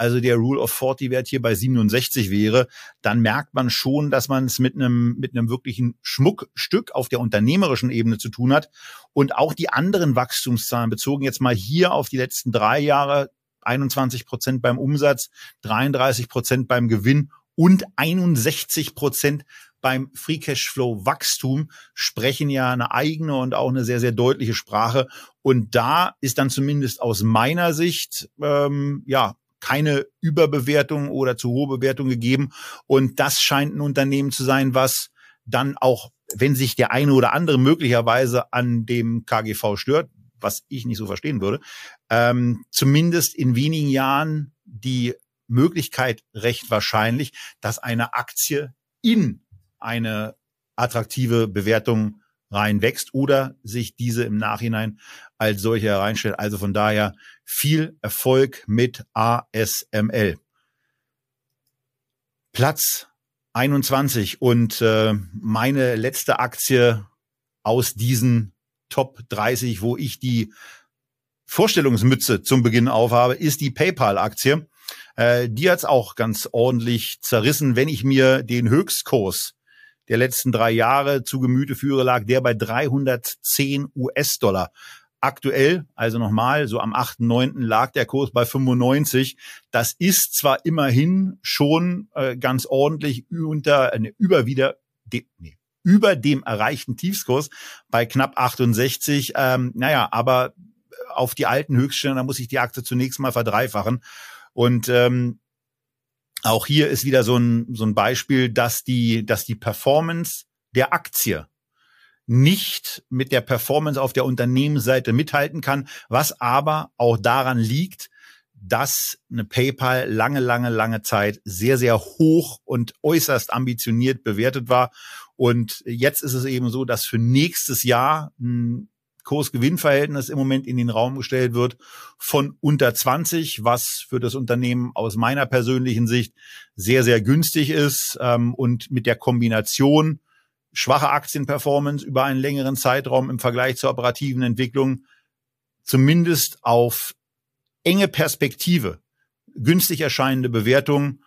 Also der Rule of 40 Wert hier bei 67 wäre, dann merkt man schon, dass man es mit einem mit einem wirklichen Schmuckstück auf der unternehmerischen Ebene zu tun hat und auch die anderen Wachstumszahlen bezogen jetzt mal hier auf die letzten drei Jahre 21 Prozent beim Umsatz, 33 Prozent beim Gewinn und 61 Prozent beim Free Cashflow Wachstum sprechen ja eine eigene und auch eine sehr, sehr deutliche Sprache. Und da ist dann zumindest aus meiner Sicht, ähm, ja, keine Überbewertung oder zu hohe Bewertung gegeben. Und das scheint ein Unternehmen zu sein, was dann auch, wenn sich der eine oder andere möglicherweise an dem KGV stört, was ich nicht so verstehen würde, ähm, zumindest in wenigen Jahren die Möglichkeit recht wahrscheinlich, dass eine Aktie in eine attraktive Bewertung reinwächst oder sich diese im Nachhinein als solche hereinstellt. Also von daher viel Erfolg mit ASML. Platz 21 und äh, meine letzte Aktie aus diesen Top 30, wo ich die Vorstellungsmütze zum Beginn aufhabe, ist die PayPal-Aktie. Äh, die hat's auch ganz ordentlich zerrissen. Wenn ich mir den Höchstkurs der letzten drei Jahre zu Gemüte führe, lag der bei 310 US-Dollar. Aktuell, also nochmal, so am 8.9. lag der Kurs bei 95. Das ist zwar immerhin schon äh, ganz ordentlich unter, eine über wieder, de, nee, über dem erreichten Tiefskurs bei knapp 68. Ähm, naja, aber auf die alten Höchststände, da muss ich die Aktie zunächst mal verdreifachen. Und ähm, auch hier ist wieder so ein, so ein Beispiel, dass die, dass die Performance der Aktie nicht mit der Performance auf der Unternehmensseite mithalten kann, was aber auch daran liegt, dass eine PayPal lange, lange, lange Zeit sehr, sehr hoch und äußerst ambitioniert bewertet war. Und jetzt ist es eben so, dass für nächstes Jahr ein Kurs-Gewinn-Verhältnis im Moment in den Raum gestellt wird von unter 20, was für das Unternehmen aus meiner persönlichen Sicht sehr, sehr günstig ist. Ähm, und mit der Kombination schwache Aktienperformance über einen längeren Zeitraum im Vergleich zur operativen Entwicklung zumindest auf enge Perspektive, günstig erscheinende Bewertung,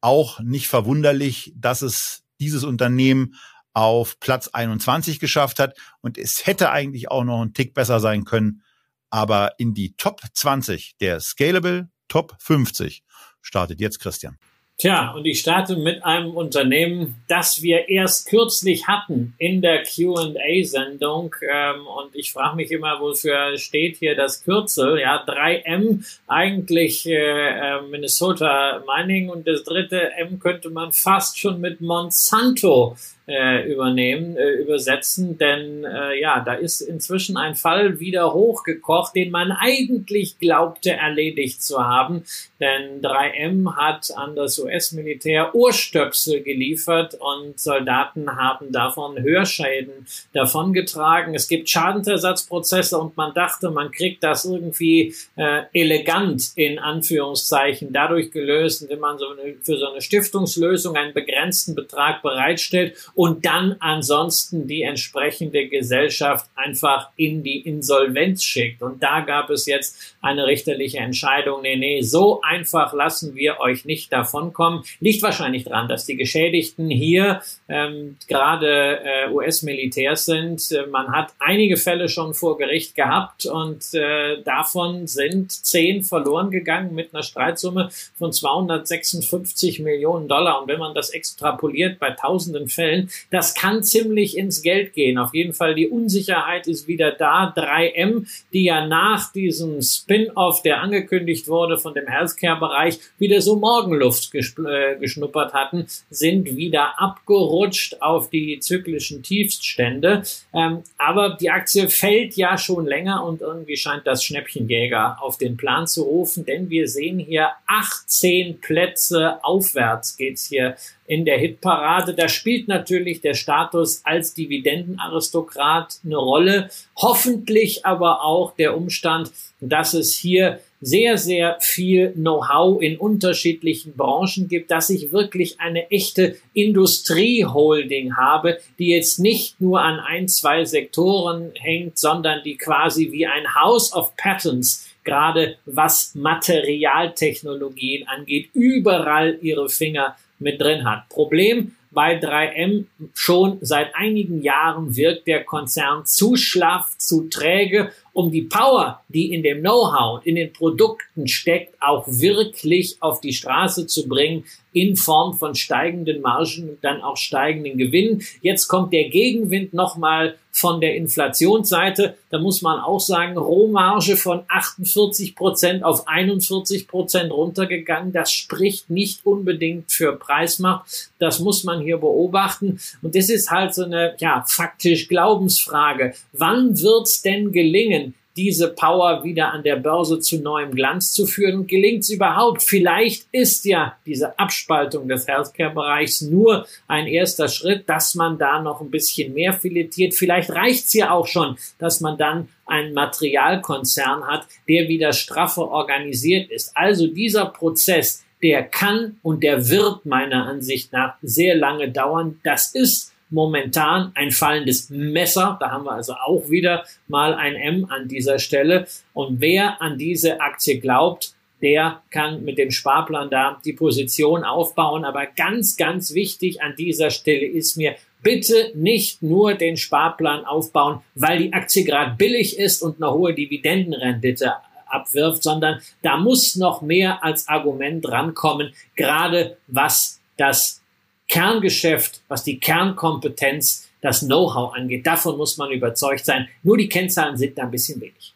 auch nicht verwunderlich, dass es dieses Unternehmen auf Platz 21 geschafft hat. Und es hätte eigentlich auch noch ein Tick besser sein können. Aber in die Top 20 der Scalable Top 50 startet jetzt Christian. Tja, und ich starte mit einem Unternehmen, das wir erst kürzlich hatten in der QA-Sendung. Ähm, und ich frage mich immer, wofür steht hier das Kürzel? Ja, 3M, eigentlich äh, äh, Minnesota Mining und das dritte M könnte man fast schon mit Monsanto äh, übernehmen, äh, übersetzen, denn äh, ja, da ist inzwischen ein Fall wieder hochgekocht, den man eigentlich glaubte erledigt zu haben, denn 3M hat an das US-Militär Ohrstöpsel geliefert und Soldaten haben davon Hörschäden davongetragen. Es gibt Schadensersatzprozesse und man dachte, man kriegt das irgendwie äh, elegant in Anführungszeichen dadurch gelöst, indem man so eine, für so eine Stiftungslösung einen begrenzten Betrag bereitstellt und dann ansonsten die entsprechende Gesellschaft einfach in die Insolvenz schickt. Und da gab es jetzt eine richterliche Entscheidung, nee, nee, so einfach lassen wir euch nicht davonkommen. Liegt wahrscheinlich daran, dass die Geschädigten hier ähm, gerade äh, US-Militärs sind. Äh, man hat einige Fälle schon vor Gericht gehabt und äh, davon sind zehn verloren gegangen mit einer Streitsumme von 256 Millionen Dollar. Und wenn man das extrapoliert bei tausenden Fällen, Das kann ziemlich ins Geld gehen. Auf jeden Fall die Unsicherheit ist wieder da. 3M, die ja nach diesem Spin-off, der angekündigt wurde von dem Healthcare-Bereich, wieder so Morgenluft äh, geschnuppert hatten, sind wieder abgerutscht auf die zyklischen Tiefststände. Ähm, aber die Aktie fällt ja schon länger und irgendwie scheint das Schnäppchenjäger auf den Plan zu rufen, denn wir sehen hier 18 Plätze aufwärts geht's hier in der Hitparade. Da spielt natürlich der Status als Dividendenaristokrat eine Rolle. Hoffentlich aber auch der Umstand, dass es hier sehr, sehr viel Know-how in unterschiedlichen Branchen gibt, dass ich wirklich eine echte Industrieholding habe, die jetzt nicht nur an ein, zwei Sektoren hängt, sondern die quasi wie ein House of Patents gerade was Materialtechnologien angeht, überall ihre Finger mit drin hat. Problem bei 3M schon seit einigen Jahren wirkt der Konzern zu schlaff, zu träge, um die Power, die in dem Know-how, in den Produkten steckt, auch wirklich auf die Straße zu bringen in Form von steigenden Margen und dann auch steigenden Gewinnen. Jetzt kommt der Gegenwind nochmal von der Inflationsseite. Da muss man auch sagen, Rohmarge von 48 Prozent auf 41 Prozent runtergegangen. Das spricht nicht unbedingt für Preismacht. Das muss man hier beobachten. Und das ist halt so eine, ja, faktisch Glaubensfrage. Wann wird's denn gelingen, diese Power wieder an der Börse zu neuem Glanz zu führen. Gelingt es überhaupt? Vielleicht ist ja diese Abspaltung des Healthcare-Bereichs nur ein erster Schritt, dass man da noch ein bisschen mehr filetiert. Vielleicht reicht es ja auch schon, dass man dann einen Materialkonzern hat, der wieder straffer organisiert ist. Also dieser Prozess, der kann und der wird meiner Ansicht nach sehr lange dauern. Das ist momentan ein fallendes Messer. Da haben wir also auch wieder mal ein M an dieser Stelle. Und wer an diese Aktie glaubt, der kann mit dem Sparplan da die Position aufbauen. Aber ganz, ganz wichtig an dieser Stelle ist mir, bitte nicht nur den Sparplan aufbauen, weil die Aktie gerade billig ist und eine hohe Dividendenrendite abwirft, sondern da muss noch mehr als Argument rankommen, gerade was das Kerngeschäft, was die Kernkompetenz, das Know-how angeht. Davon muss man überzeugt sein. Nur die Kennzahlen sind da ein bisschen wenig.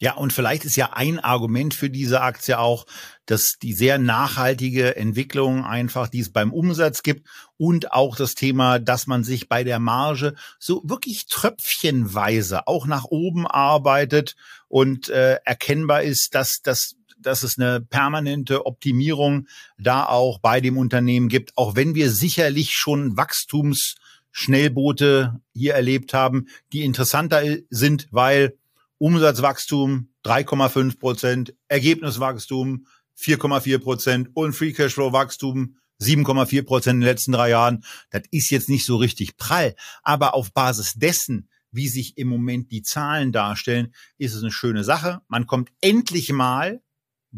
Ja, und vielleicht ist ja ein Argument für diese Aktie auch, dass die sehr nachhaltige Entwicklung einfach, die es beim Umsatz gibt und auch das Thema, dass man sich bei der Marge so wirklich tröpfchenweise auch nach oben arbeitet und äh, erkennbar ist, dass das dass es eine permanente Optimierung da auch bei dem Unternehmen gibt, auch wenn wir sicherlich schon Wachstumsschnellboote hier erlebt haben, die interessanter sind, weil Umsatzwachstum 3,5 Prozent, Ergebniswachstum 4,4 Prozent und Free Cashflow Wachstum 7,4 Prozent in den letzten drei Jahren. Das ist jetzt nicht so richtig prall, aber auf Basis dessen, wie sich im Moment die Zahlen darstellen, ist es eine schöne Sache. Man kommt endlich mal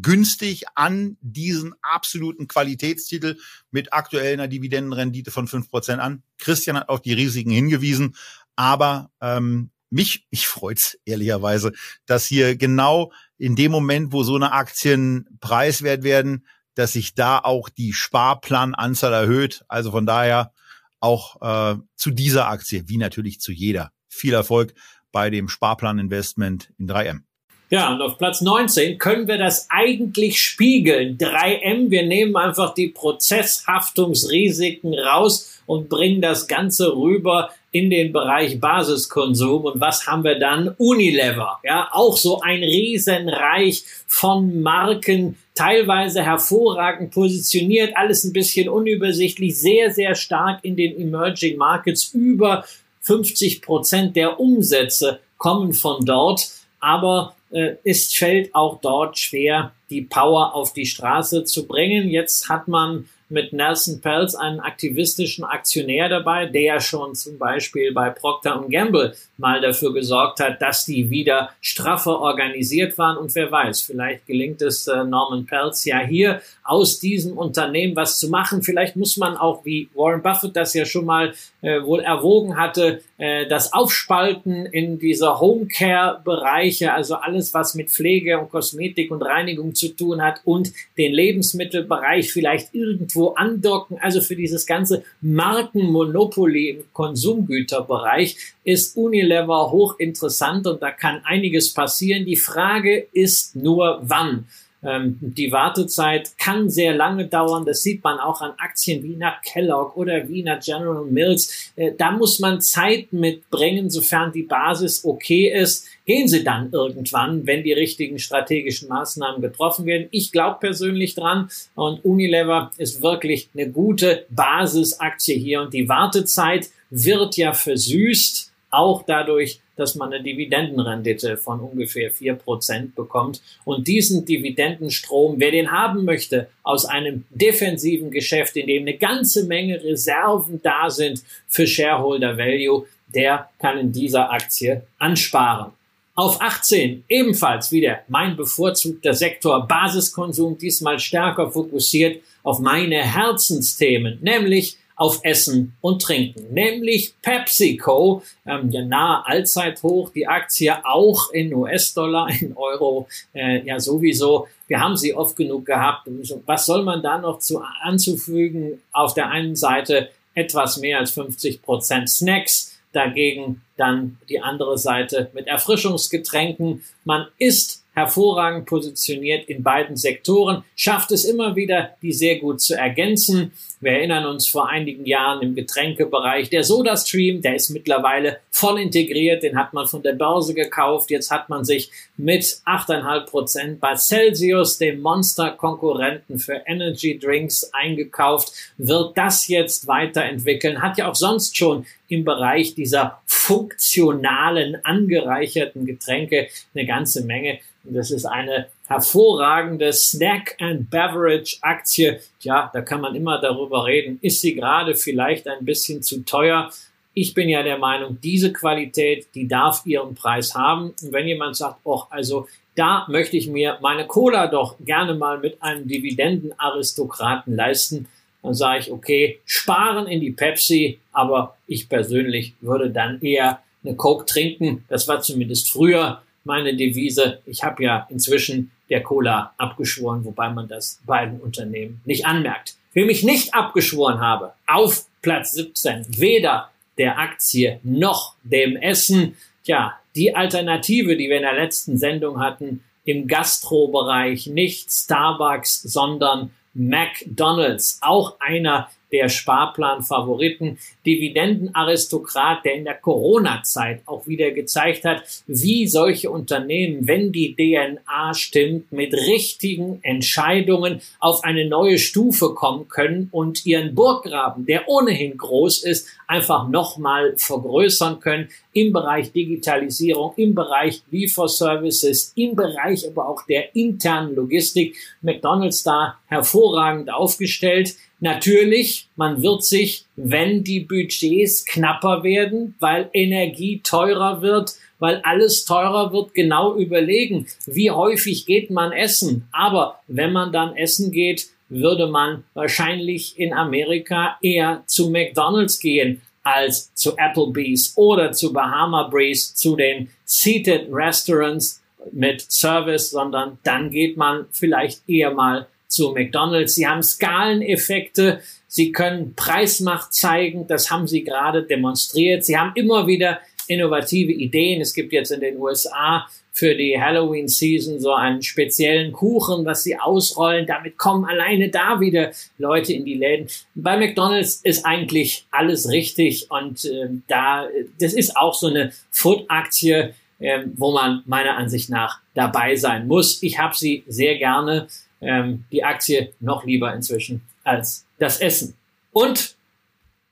günstig an diesen absoluten Qualitätstitel mit aktuell einer Dividendenrendite von fünf Prozent an. Christian hat auf die Risiken hingewiesen, aber ähm, mich, mich freut's ehrlicherweise, dass hier genau in dem Moment, wo so eine Aktien preiswert werden, dass sich da auch die Sparplananzahl erhöht. Also von daher auch äh, zu dieser Aktie, wie natürlich zu jeder. Viel Erfolg bei dem Sparplaninvestment in 3M. Ja, und auf Platz 19 können wir das eigentlich spiegeln. 3M, wir nehmen einfach die Prozesshaftungsrisiken raus und bringen das Ganze rüber in den Bereich Basiskonsum. Und was haben wir dann? Unilever. Ja, auch so ein Riesenreich von Marken, teilweise hervorragend positioniert, alles ein bisschen unübersichtlich, sehr, sehr stark in den Emerging Markets. Über 50 Prozent der Umsätze kommen von dort. Aber es fällt auch dort schwer, die Power auf die Straße zu bringen. Jetzt hat man mit Nelson Pelz einen aktivistischen Aktionär dabei, der schon zum Beispiel bei Procter Gamble mal dafür gesorgt hat, dass die wieder straffer organisiert waren. Und wer weiß, vielleicht gelingt es äh, Norman Pelz ja hier aus diesem Unternehmen was zu machen. Vielleicht muss man auch, wie Warren Buffett das ja schon mal äh, wohl erwogen hatte, äh, das Aufspalten in dieser Homecare-Bereiche, also alles, was mit Pflege und Kosmetik und Reinigung zu tun hat und den Lebensmittelbereich vielleicht irgendwie irgendwo andocken. Also für dieses ganze Markenmonopoly im Konsumgüterbereich ist Unilever hochinteressant und da kann einiges passieren. Die Frage ist nur, wann. Ähm, die Wartezeit kann sehr lange dauern. Das sieht man auch an Aktien wie nach Kellogg oder wie nach General Mills. Äh, da muss man Zeit mitbringen, sofern die Basis okay ist. Gehen sie dann irgendwann, wenn die richtigen strategischen Maßnahmen getroffen werden. Ich glaube persönlich dran und Unilever ist wirklich eine gute Basisaktie hier und die Wartezeit wird ja versüßt, auch dadurch, dass man eine Dividendenrendite von ungefähr vier Prozent bekommt. Und diesen Dividendenstrom, wer den haben möchte, aus einem defensiven Geschäft, in dem eine ganze Menge Reserven da sind für Shareholder Value, der kann in dieser Aktie ansparen. Auf 18 ebenfalls wieder mein bevorzugter Sektor Basiskonsum, diesmal stärker fokussiert auf meine Herzensthemen, nämlich auf Essen und Trinken, nämlich PepsiCo, ähm, ja nahe Allzeithoch, die Aktie auch in US-Dollar, in Euro, äh, ja sowieso. Wir haben sie oft genug gehabt. Was soll man da noch zu anzufügen? Auf der einen Seite etwas mehr als 50 Prozent Snacks, dagegen dann die andere Seite mit Erfrischungsgetränken. Man isst hervorragend positioniert in beiden Sektoren, schafft es immer wieder, die sehr gut zu ergänzen. Wir erinnern uns vor einigen Jahren im Getränkebereich, der SodaStream, der ist mittlerweile voll integriert, den hat man von der Börse gekauft. Jetzt hat man sich mit 8,5 Prozent bei Celsius, dem Monster-Konkurrenten für Energy Drinks, eingekauft, wird das jetzt weiterentwickeln, hat ja auch sonst schon im Bereich dieser funktionalen, angereicherten Getränke eine ganze Menge. Und das ist eine hervorragende Snack and Beverage Aktie. Ja, da kann man immer darüber reden. Ist sie gerade vielleicht ein bisschen zu teuer? Ich bin ja der Meinung, diese Qualität, die darf ihren Preis haben. Und wenn jemand sagt, oh, also da möchte ich mir meine Cola doch gerne mal mit einem Dividendenaristokraten leisten, dann sage ich, okay, sparen in die Pepsi, aber ich persönlich würde dann eher eine Coke trinken. Das war zumindest früher meine Devise. Ich habe ja inzwischen der Cola abgeschworen, wobei man das beiden Unternehmen nicht anmerkt. Wem ich nicht abgeschworen habe, auf Platz 17, weder der Aktie noch dem Essen, tja, die Alternative, die wir in der letzten Sendung hatten, im Gastrobereich, nicht Starbucks, sondern McDonald's, auch einer der Sparplan-Favoriten, Dividendenaristokrat, der in der Corona-Zeit auch wieder gezeigt hat, wie solche Unternehmen, wenn die DNA stimmt, mit richtigen Entscheidungen auf eine neue Stufe kommen können und ihren Burggraben, der ohnehin groß ist, einfach nochmal vergrößern können im Bereich Digitalisierung, im Bereich Lieferservices, im Bereich aber auch der internen Logistik. McDonald's da hervorragend aufgestellt. Natürlich, man wird sich, wenn die Budgets knapper werden, weil Energie teurer wird, weil alles teurer wird, genau überlegen, wie häufig geht man essen. Aber wenn man dann essen geht, würde man wahrscheinlich in Amerika eher zu McDonald's gehen als zu Applebee's oder zu Bahama Breeze, zu den Seated Restaurants mit Service, sondern dann geht man vielleicht eher mal zu McDonald's. Sie haben Skaleneffekte. Sie können Preismacht zeigen. Das haben sie gerade demonstriert. Sie haben immer wieder innovative Ideen. Es gibt jetzt in den USA für die Halloween Season so einen speziellen Kuchen, was sie ausrollen. Damit kommen alleine da wieder Leute in die Läden. Bei McDonald's ist eigentlich alles richtig und äh, da, das ist auch so eine Food-Aktie, äh, wo man meiner Ansicht nach dabei sein muss. Ich habe sie sehr gerne ähm, die Aktie noch lieber inzwischen als das Essen. Und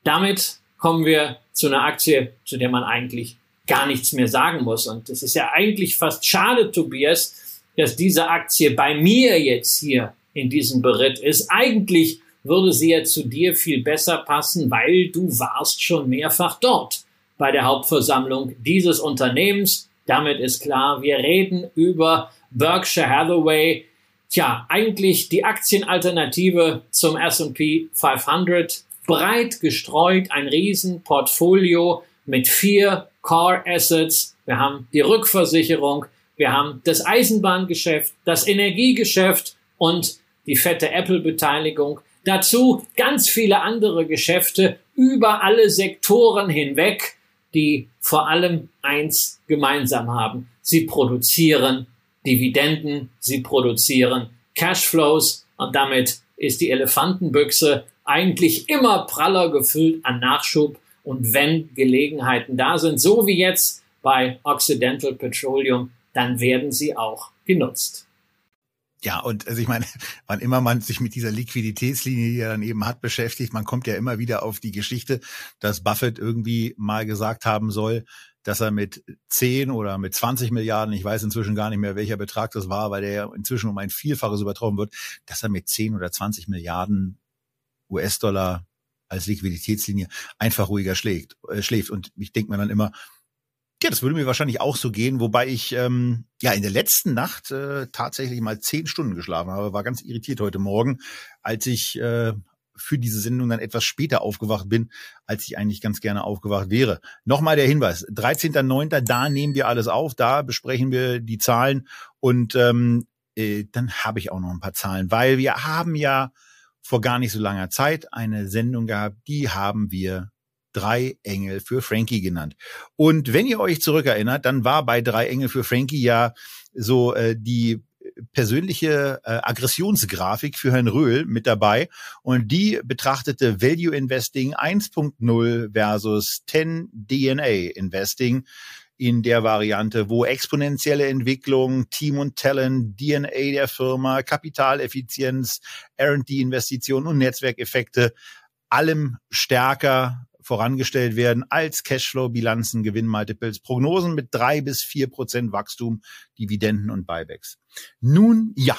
damit kommen wir zu einer Aktie, zu der man eigentlich gar nichts mehr sagen muss. Und es ist ja eigentlich fast schade, Tobias, dass diese Aktie bei mir jetzt hier in diesem Beritt ist. Eigentlich würde sie ja zu dir viel besser passen, weil du warst schon mehrfach dort bei der Hauptversammlung dieses Unternehmens. Damit ist klar, wir reden über Berkshire Hathaway, Tja, eigentlich die Aktienalternative zum S&P 500, breit gestreut, ein Riesenportfolio mit vier Core Assets. Wir haben die Rückversicherung, wir haben das Eisenbahngeschäft, das Energiegeschäft und die fette Apple-Beteiligung. Dazu ganz viele andere Geschäfte über alle Sektoren hinweg, die vor allem eins gemeinsam haben. Sie produzieren Dividenden, sie produzieren Cashflows und damit ist die Elefantenbüchse eigentlich immer praller gefüllt an Nachschub und wenn Gelegenheiten da sind, so wie jetzt bei Occidental Petroleum, dann werden sie auch genutzt. Ja, und also ich meine, wann immer man sich mit dieser Liquiditätslinie, die er dann eben hat, beschäftigt, man kommt ja immer wieder auf die Geschichte, dass Buffett irgendwie mal gesagt haben soll, dass er mit 10 oder mit 20 Milliarden, ich weiß inzwischen gar nicht mehr, welcher Betrag das war, weil der ja inzwischen um ein Vielfaches übertroffen wird, dass er mit 10 oder 20 Milliarden US-Dollar als Liquiditätslinie einfach ruhiger schlägt, äh, schläft. Und ich denke mir dann immer, ja, das würde mir wahrscheinlich auch so gehen, wobei ich ähm, ja in der letzten Nacht äh, tatsächlich mal zehn Stunden geschlafen habe, war ganz irritiert heute Morgen, als ich äh, für diese Sendung dann etwas später aufgewacht bin, als ich eigentlich ganz gerne aufgewacht wäre. Nochmal der Hinweis, 13.09., da nehmen wir alles auf, da besprechen wir die Zahlen und ähm, äh, dann habe ich auch noch ein paar Zahlen, weil wir haben ja vor gar nicht so langer Zeit eine Sendung gehabt, die haben wir drei Engel für Frankie genannt. Und wenn ihr euch zurückerinnert, dann war bei drei Engel für Frankie ja so äh, die persönliche äh, Aggressionsgrafik für Herrn Röhl mit dabei. Und die betrachtete Value Investing 1.0 versus 10 DNA Investing in der Variante, wo exponentielle Entwicklung, Team und Talent, DNA der Firma, Kapitaleffizienz, R&D-Investitionen und Netzwerkeffekte allem stärker vorangestellt werden als Cashflow-Bilanzen, Gewinnmultiples, Prognosen mit drei bis vier Prozent Wachstum, Dividenden und Buybacks. Nun, ja.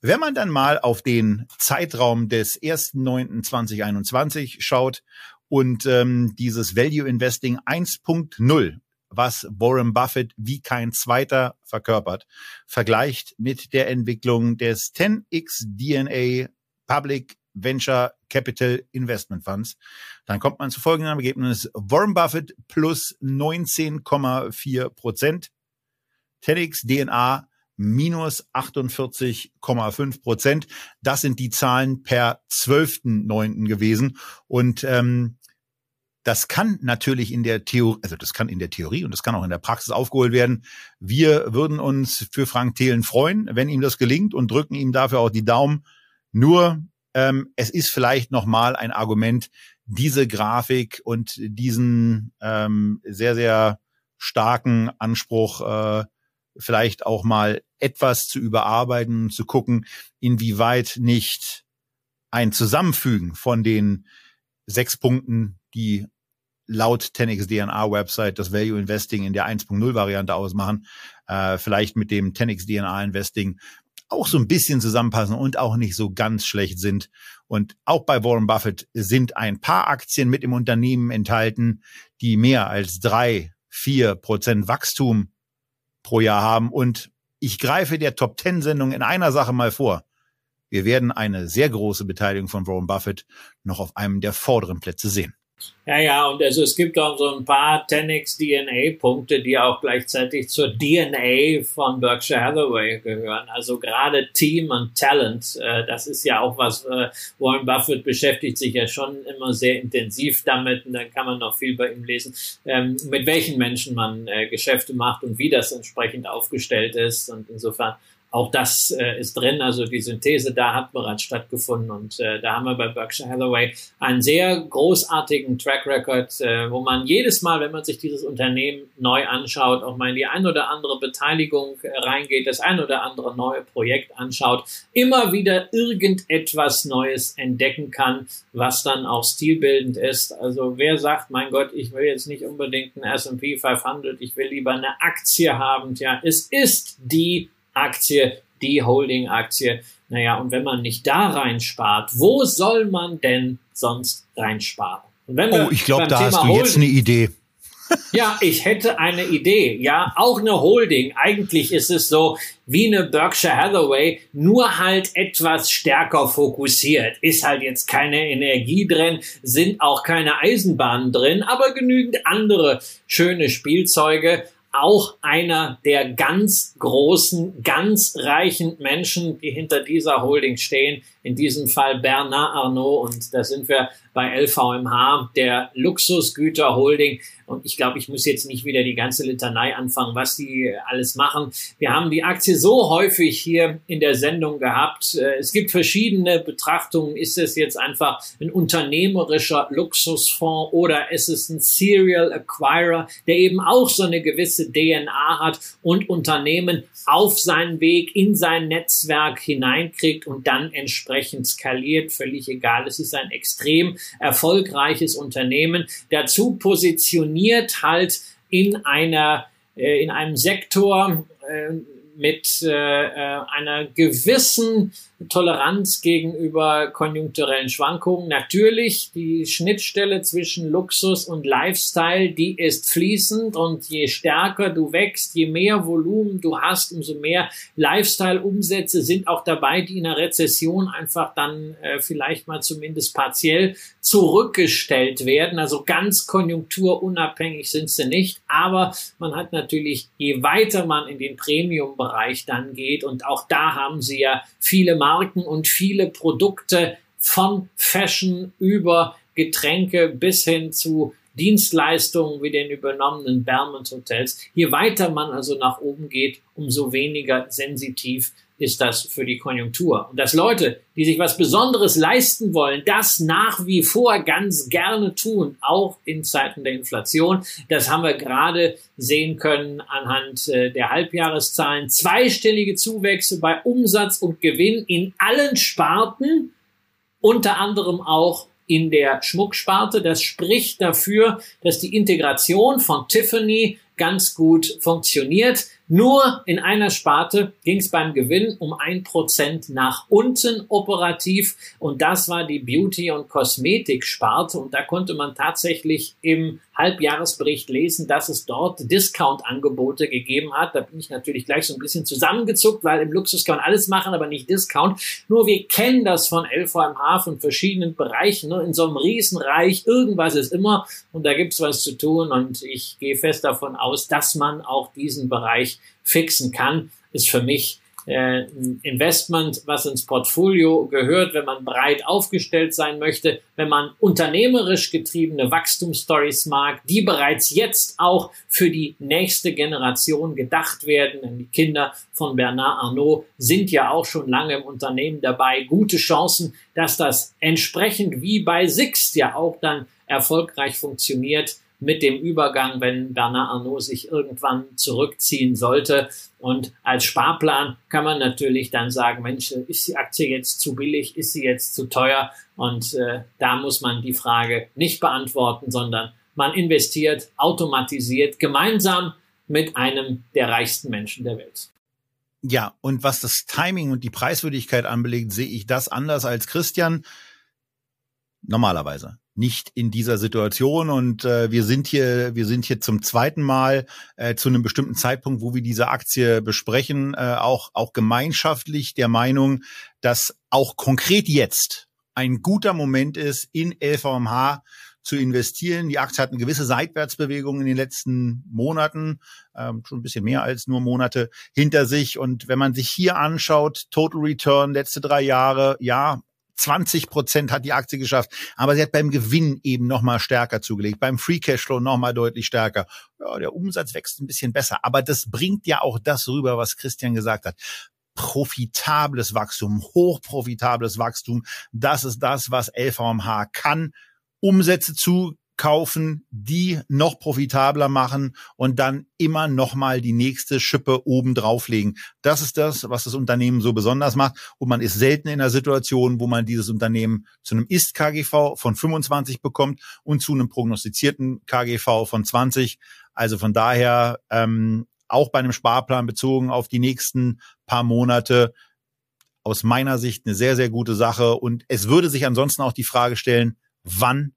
Wenn man dann mal auf den Zeitraum des 1.9.2021 schaut und ähm, dieses Value Investing 1.0 was Warren Buffett wie kein zweiter verkörpert, vergleicht mit der Entwicklung des 10x DNA Public Venture Capital Investment Funds, dann kommt man zu folgendem Ergebnis. Warren Buffett plus 19,4 Prozent, 10x DNA minus 48,5 Prozent. Das sind die Zahlen per 12.9. gewesen. Und ähm, das kann natürlich in der Theorie, also das kann in der Theorie und das kann auch in der Praxis aufgeholt werden. Wir würden uns für Frank Thelen freuen, wenn ihm das gelingt und drücken ihm dafür auch die Daumen. Nur ähm, es ist vielleicht nochmal ein Argument, diese Grafik und diesen ähm, sehr, sehr starken Anspruch äh, vielleicht auch mal etwas zu überarbeiten, zu gucken, inwieweit nicht ein Zusammenfügen von den sechs Punkten, die laut 10x DNA Website das Value Investing in der 1.0 Variante ausmachen, äh, vielleicht mit dem 10x DNA Investing auch so ein bisschen zusammenpassen und auch nicht so ganz schlecht sind. Und auch bei Warren Buffett sind ein paar Aktien mit im Unternehmen enthalten, die mehr als drei, vier Prozent Wachstum pro Jahr haben. Und ich greife der Top Ten Sendung in einer Sache mal vor. Wir werden eine sehr große Beteiligung von Warren Buffett noch auf einem der vorderen Plätze sehen. Ja, ja, und also es gibt auch so ein paar 10x DNA-Punkte, die auch gleichzeitig zur DNA von Berkshire Hathaway gehören. Also gerade Team und Talent, äh, das ist ja auch was, äh, Warren Buffett beschäftigt sich ja schon immer sehr intensiv damit und dann kann man noch viel bei ihm lesen, ähm, mit welchen Menschen man äh, Geschäfte macht und wie das entsprechend aufgestellt ist. Und insofern auch das äh, ist drin, also die Synthese da hat bereits stattgefunden und äh, da haben wir bei Berkshire Hathaway einen sehr großartigen Track Record, äh, wo man jedes Mal, wenn man sich dieses Unternehmen neu anschaut, auch mal in die ein oder andere Beteiligung äh, reingeht, das ein oder andere neue Projekt anschaut, immer wieder irgendetwas Neues entdecken kann, was dann auch stilbildend ist. Also wer sagt, mein Gott, ich will jetzt nicht unbedingt ein S&P 500, ich will lieber eine Aktie haben, ja, es ist die Aktie, die Holding-Aktie. Naja, und wenn man nicht da reinspart, wo soll man denn sonst reinsparen? oh, ich glaube, da Thema hast du Holding, jetzt eine Idee. Ja, ich hätte eine Idee. Ja, auch eine Holding. Eigentlich ist es so wie eine Berkshire Hathaway, nur halt etwas stärker fokussiert. Ist halt jetzt keine Energie drin, sind auch keine Eisenbahnen drin, aber genügend andere schöne Spielzeuge auch einer der ganz großen, ganz reichen Menschen, die hinter dieser Holding stehen, in diesem Fall Bernard Arnault und da sind wir bei LVMH, der Luxusgüterholding. Und ich glaube, ich muss jetzt nicht wieder die ganze Litanei anfangen, was die alles machen. Wir haben die Aktie so häufig hier in der Sendung gehabt. Äh, es gibt verschiedene Betrachtungen. Ist es jetzt einfach ein unternehmerischer Luxusfonds oder ist es ein Serial Acquirer, der eben auch so eine gewisse DNA hat und Unternehmen auf seinen Weg in sein Netzwerk hineinkriegt und dann entsprechend skaliert. Völlig egal. Es ist ein extrem erfolgreiches Unternehmen. Dazu positioniert halt in einer äh, in einem Sektor äh, mit äh einer gewissen Toleranz gegenüber konjunkturellen Schwankungen. Natürlich, die Schnittstelle zwischen Luxus und Lifestyle, die ist fließend und je stärker du wächst, je mehr Volumen du hast, umso mehr Lifestyle-Umsätze sind auch dabei, die in einer Rezession einfach dann äh, vielleicht mal zumindest partiell zurückgestellt werden. Also ganz konjunkturunabhängig sind sie nicht, aber man hat natürlich, je weiter man in den Premium-Bereich dann geht und auch da haben sie ja viele Marken Marken und viele Produkte von Fashion über Getränke bis hin zu Dienstleistungen wie den übernommenen Bermond Hotels. Je weiter man also nach oben geht, umso weniger sensitiv ist das für die Konjunktur. Und dass Leute, die sich was Besonderes leisten wollen, das nach wie vor ganz gerne tun, auch in Zeiten der Inflation. Das haben wir gerade sehen können anhand äh, der Halbjahreszahlen. Zweistellige Zuwächse bei Umsatz und Gewinn in allen Sparten, unter anderem auch in der Schmucksparte. Das spricht dafür, dass die Integration von Tiffany ganz gut funktioniert. Nur in einer Sparte ging es beim Gewinn um ein Prozent nach unten operativ und das war die Beauty- und Kosmetik-Sparte und da konnte man tatsächlich im Halbjahresbericht lesen, dass es dort Discount-Angebote gegeben hat. Da bin ich natürlich gleich so ein bisschen zusammengezuckt, weil im Luxus kann man alles machen, aber nicht Discount. Nur wir kennen das von LVMH von verschiedenen Bereichen. Ne? In so einem Riesenreich, irgendwas ist immer und da gibt's was zu tun und ich gehe fest davon aus, dass man auch diesen Bereich fixen kann, ist für mich äh, Investment, was ins Portfolio gehört, wenn man breit aufgestellt sein möchte, wenn man unternehmerisch getriebene Wachstumsstories mag, die bereits jetzt auch für die nächste Generation gedacht werden. Denn die Kinder von Bernard Arnault sind ja auch schon lange im Unternehmen dabei. Gute Chancen, dass das entsprechend wie bei Sixt ja auch dann erfolgreich funktioniert mit dem Übergang, wenn Bernard Arnault sich irgendwann zurückziehen sollte. Und als Sparplan kann man natürlich dann sagen, Mensch, ist die Aktie jetzt zu billig, ist sie jetzt zu teuer? Und äh, da muss man die Frage nicht beantworten, sondern man investiert automatisiert gemeinsam mit einem der reichsten Menschen der Welt. Ja, und was das Timing und die Preiswürdigkeit anbelegt, sehe ich das anders als Christian. Normalerweise nicht in dieser Situation und äh, wir sind hier wir sind hier zum zweiten Mal äh, zu einem bestimmten Zeitpunkt, wo wir diese Aktie besprechen, äh, auch auch gemeinschaftlich der Meinung, dass auch konkret jetzt ein guter Moment ist in LVMH zu investieren. Die Aktie hat eine gewisse Seitwärtsbewegung in den letzten Monaten, ähm, schon ein bisschen mehr als nur Monate hinter sich. Und wenn man sich hier anschaut, Total Return letzte drei Jahre, ja, 20 Prozent hat die Aktie geschafft, aber sie hat beim Gewinn eben noch mal stärker zugelegt, beim Free Cashflow noch mal deutlich stärker. Ja, der Umsatz wächst ein bisschen besser, aber das bringt ja auch das rüber, was Christian gesagt hat profitables Wachstum, hochprofitables Wachstum. Das ist das, was LVMH kann. Umsätze zu kaufen, die noch profitabler machen und dann immer noch mal die nächste Schippe oben drauflegen. Das ist das, was das Unternehmen so besonders macht. Und man ist selten in einer Situation, wo man dieses Unternehmen zu einem Ist-KGV von 25 bekommt und zu einem prognostizierten KGV von 20. Also von daher ähm, auch bei einem Sparplan bezogen auf die nächsten paar Monate aus meiner Sicht eine sehr, sehr gute Sache. Und es würde sich ansonsten auch die Frage stellen, wann,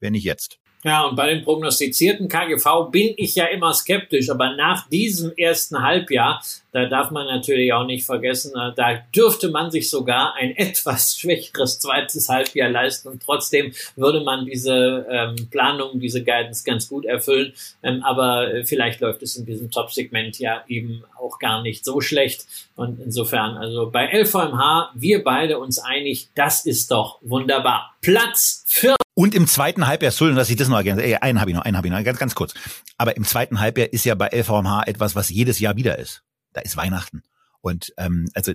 wenn nicht jetzt? Ja, und bei den prognostizierten KGV bin ich ja immer skeptisch, aber nach diesem ersten Halbjahr, da darf man natürlich auch nicht vergessen, äh, da dürfte man sich sogar ein etwas schwächeres zweites Halbjahr leisten und trotzdem würde man diese ähm, Planung, diese Guidance ganz gut erfüllen. Ähm, aber äh, vielleicht läuft es in diesem Top-Segment ja eben auch gar nicht so schlecht. Und insofern, also bei LVMH, wir beide uns einig, das ist doch wunderbar. Platz 4. Und im zweiten Halbjahr, Entschuldigung, dass ich das noch ergänze, äh, einen habe ich noch, einen habe ich noch, ganz, ganz kurz. Aber im zweiten Halbjahr ist ja bei LVMH etwas, was jedes Jahr wieder ist. Da ist Weihnachten. Und ähm, also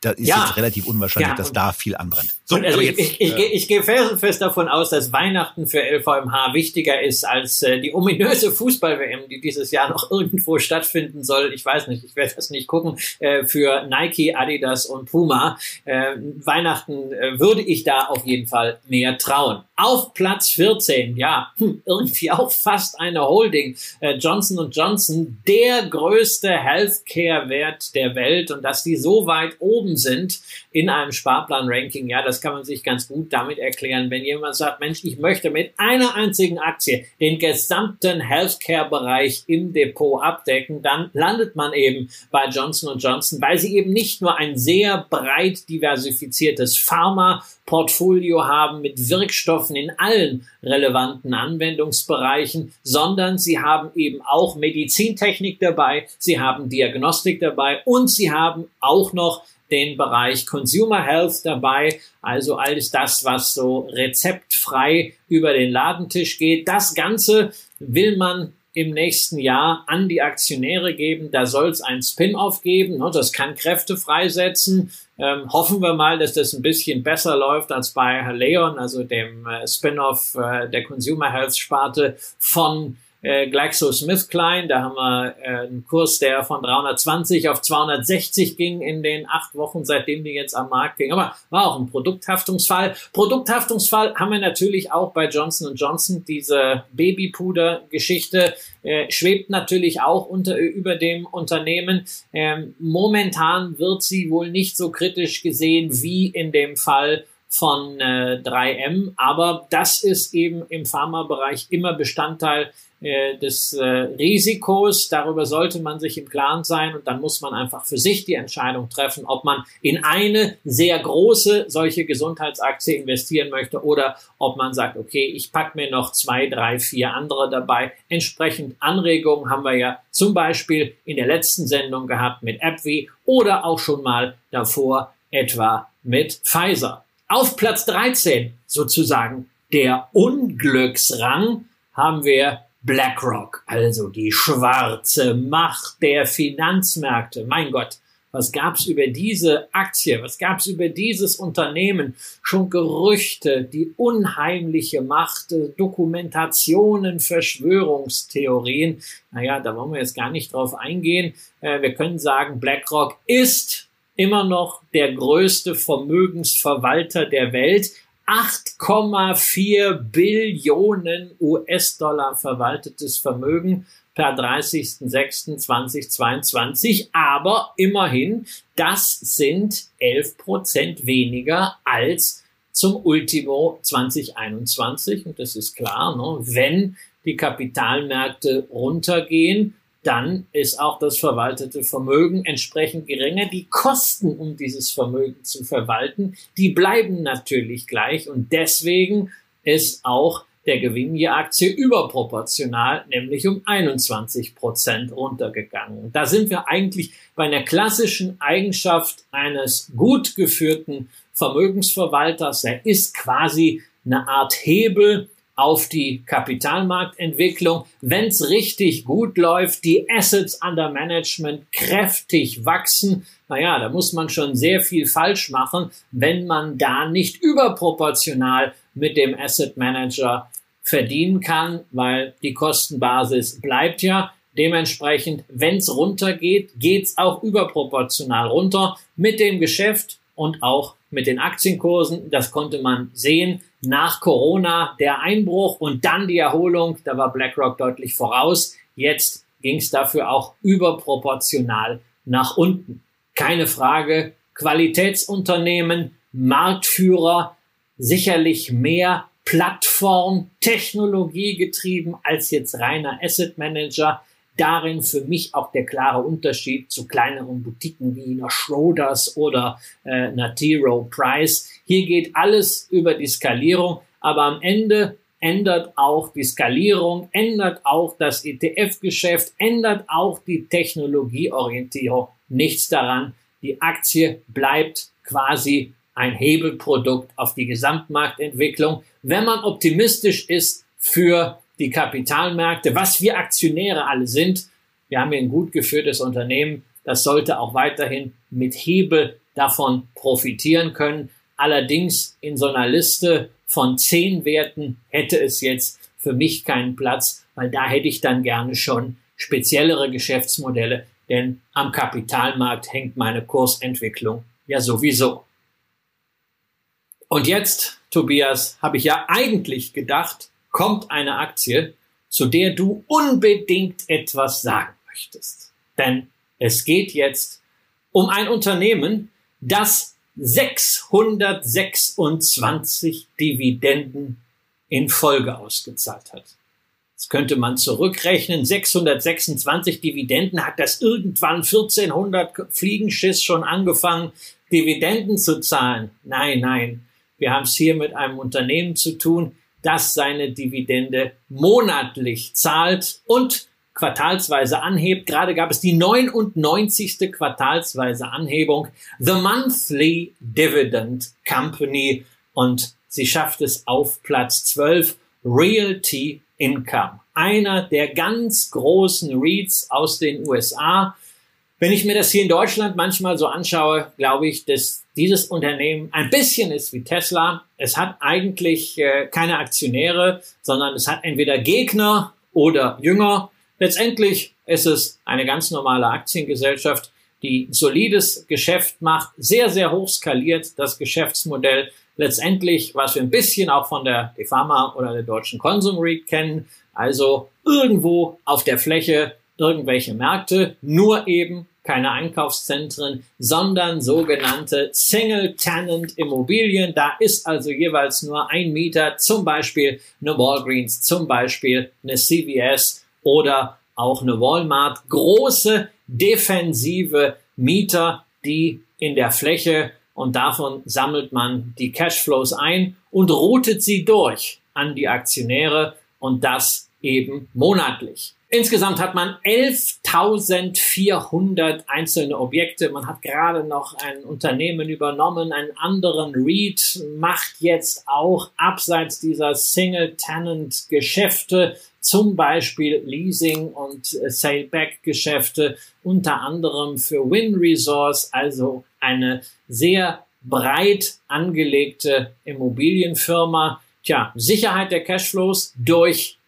da ist ja. es relativ unwahrscheinlich, ja, dass da viel anbrennt. So, also ich, jetzt, ich, ich, äh, ich gehe fest davon aus, dass Weihnachten für LVMH wichtiger ist als äh, die ominöse Fußball-WM, die dieses Jahr noch irgendwo stattfinden soll. Ich weiß nicht, ich werde das nicht gucken, äh, für Nike, Adidas und Puma. Äh, Weihnachten äh, würde ich da auf jeden Fall mehr trauen. Auf Platz 14, ja, hm, irgendwie auch fast eine Holding. Äh, Johnson Johnson, der größte Healthcare-Wert der Welt und dass die so weit oben sind in einem Sparplan-Ranking, ja, das kann man sich ganz gut damit erklären, wenn jemand sagt, Mensch, ich möchte mit einer einzigen Aktie den gesamten Healthcare-Bereich im Depot abdecken, dann landet man eben bei Johnson Johnson, weil sie eben nicht nur ein sehr breit diversifiziertes Pharma Portfolio haben mit Wirkstoffen in allen relevanten Anwendungsbereichen, sondern sie haben eben auch Medizintechnik dabei, sie haben Diagnostik dabei und sie haben auch noch den Bereich Consumer Health dabei, also alles das, was so rezeptfrei über den Ladentisch geht. Das Ganze will man im nächsten Jahr an die Aktionäre geben. Da soll es ein Spin-off geben. Ne? Das kann Kräfte freisetzen. Ähm, hoffen wir mal, dass das ein bisschen besser läuft als bei Leon, also dem äh, Spin-off äh, der Consumer Health Sparte von äh, GlaxoSmithKline. Da haben wir äh, einen Kurs, der von 320 auf 260 ging in den acht Wochen, seitdem die jetzt am Markt ging. Aber war auch ein Produkthaftungsfall. Produkthaftungsfall haben wir natürlich auch bei Johnson Johnson. Diese Babypuder-Geschichte äh, schwebt natürlich auch unter, über dem Unternehmen. Ähm, momentan wird sie wohl nicht so kritisch gesehen wie in dem Fall von äh, 3M, aber das ist eben im Pharmabereich immer Bestandteil äh, des äh, Risikos. Darüber sollte man sich im Klaren sein und dann muss man einfach für sich die Entscheidung treffen, ob man in eine sehr große solche Gesundheitsaktie investieren möchte oder ob man sagt, okay, ich pack mir noch zwei, drei, vier andere dabei. Entsprechend Anregungen haben wir ja zum Beispiel in der letzten Sendung gehabt mit AbbVie oder auch schon mal davor etwa mit Pfizer. Auf Platz 13 sozusagen der Unglücksrang haben wir BlackRock, also die schwarze Macht der Finanzmärkte. Mein Gott, was gab's über diese Aktie, was gab's über dieses Unternehmen? Schon Gerüchte, die unheimliche Macht, Dokumentationen, Verschwörungstheorien. Naja, da wollen wir jetzt gar nicht drauf eingehen. Äh, wir können sagen, BlackRock ist immer noch der größte Vermögensverwalter der Welt. 8,4 Billionen US-Dollar verwaltetes Vermögen per 30.06.2022. Aber immerhin, das sind 11 Prozent weniger als zum Ultimo 2021. Und das ist klar, ne? wenn die Kapitalmärkte runtergehen, dann ist auch das verwaltete Vermögen entsprechend geringer. Die Kosten, um dieses Vermögen zu verwalten, die bleiben natürlich gleich und deswegen ist auch der Gewinn je Aktie überproportional, nämlich um 21 Prozent runtergegangen. Da sind wir eigentlich bei einer klassischen Eigenschaft eines gut geführten Vermögensverwalters. Er ist quasi eine Art Hebel auf die Kapitalmarktentwicklung. Wenn es richtig gut läuft, die Assets under Management kräftig wachsen, naja, da muss man schon sehr viel falsch machen, wenn man da nicht überproportional mit dem Asset Manager verdienen kann, weil die Kostenbasis bleibt ja. Dementsprechend, wenn es runtergeht, geht's auch überproportional runter mit dem Geschäft und auch mit den Aktienkursen. Das konnte man sehen nach Corona der Einbruch und dann die Erholung. Da war BlackRock deutlich voraus. Jetzt ging es dafür auch überproportional nach unten. Keine Frage. Qualitätsunternehmen, Marktführer, sicherlich mehr Plattform, Technologie getrieben als jetzt reiner Asset Manager. Darin für mich auch der klare Unterschied zu kleineren Boutiquen wie einer Schroders oder äh, einer T. Rowe Price. Hier geht alles über die Skalierung, aber am Ende ändert auch die Skalierung, ändert auch das ETF-Geschäft, ändert auch die Technologieorientierung nichts daran. Die Aktie bleibt quasi ein Hebelprodukt auf die Gesamtmarktentwicklung. Wenn man optimistisch ist für die Kapitalmärkte, was wir Aktionäre alle sind, wir haben hier ein gut geführtes Unternehmen, das sollte auch weiterhin mit Hebel davon profitieren können. Allerdings in so einer Liste von zehn Werten hätte es jetzt für mich keinen Platz, weil da hätte ich dann gerne schon speziellere Geschäftsmodelle, denn am Kapitalmarkt hängt meine Kursentwicklung ja sowieso. Und jetzt, Tobias, habe ich ja eigentlich gedacht, kommt eine Aktie, zu der du unbedingt etwas sagen möchtest. Denn es geht jetzt um ein Unternehmen, das 626 Dividenden in Folge ausgezahlt hat. Das könnte man zurückrechnen. 626 Dividenden hat das irgendwann 1400 Fliegenschiss schon angefangen, Dividenden zu zahlen. Nein, nein. Wir haben es hier mit einem Unternehmen zu tun, das seine Dividende monatlich zahlt und quartalsweise anhebt. Gerade gab es die 99. quartalsweise Anhebung. The Monthly Dividend Company und sie schafft es auf Platz 12. Realty Income. Einer der ganz großen REITs aus den USA. Wenn ich mir das hier in Deutschland manchmal so anschaue, glaube ich, dass dieses Unternehmen ein bisschen ist wie Tesla. Es hat eigentlich äh, keine Aktionäre, sondern es hat entweder Gegner oder Jünger. Letztendlich ist es eine ganz normale Aktiengesellschaft, die solides Geschäft macht, sehr, sehr hoch skaliert das Geschäftsmodell. Letztendlich, was wir ein bisschen auch von der DeFama oder der deutschen Consum REIT kennen, also irgendwo auf der Fläche irgendwelche Märkte, nur eben keine Einkaufszentren, sondern sogenannte Single-Tenant-Immobilien. Da ist also jeweils nur ein Mieter, zum Beispiel eine Walgreens, zum Beispiel eine CVS oder auch eine Walmart, große defensive Mieter, die in der Fläche und davon sammelt man die Cashflows ein und routet sie durch an die Aktionäre und das eben monatlich. Insgesamt hat man 11.400 einzelne Objekte. Man hat gerade noch ein Unternehmen übernommen, einen anderen REIT, macht jetzt auch abseits dieser Single-Tenant-Geschäfte zum Beispiel Leasing und äh, Sale-Back-Geschäfte, unter anderem für Win Resource, also eine sehr breit angelegte Immobilienfirma. Tja, Sicherheit der Cashflows durch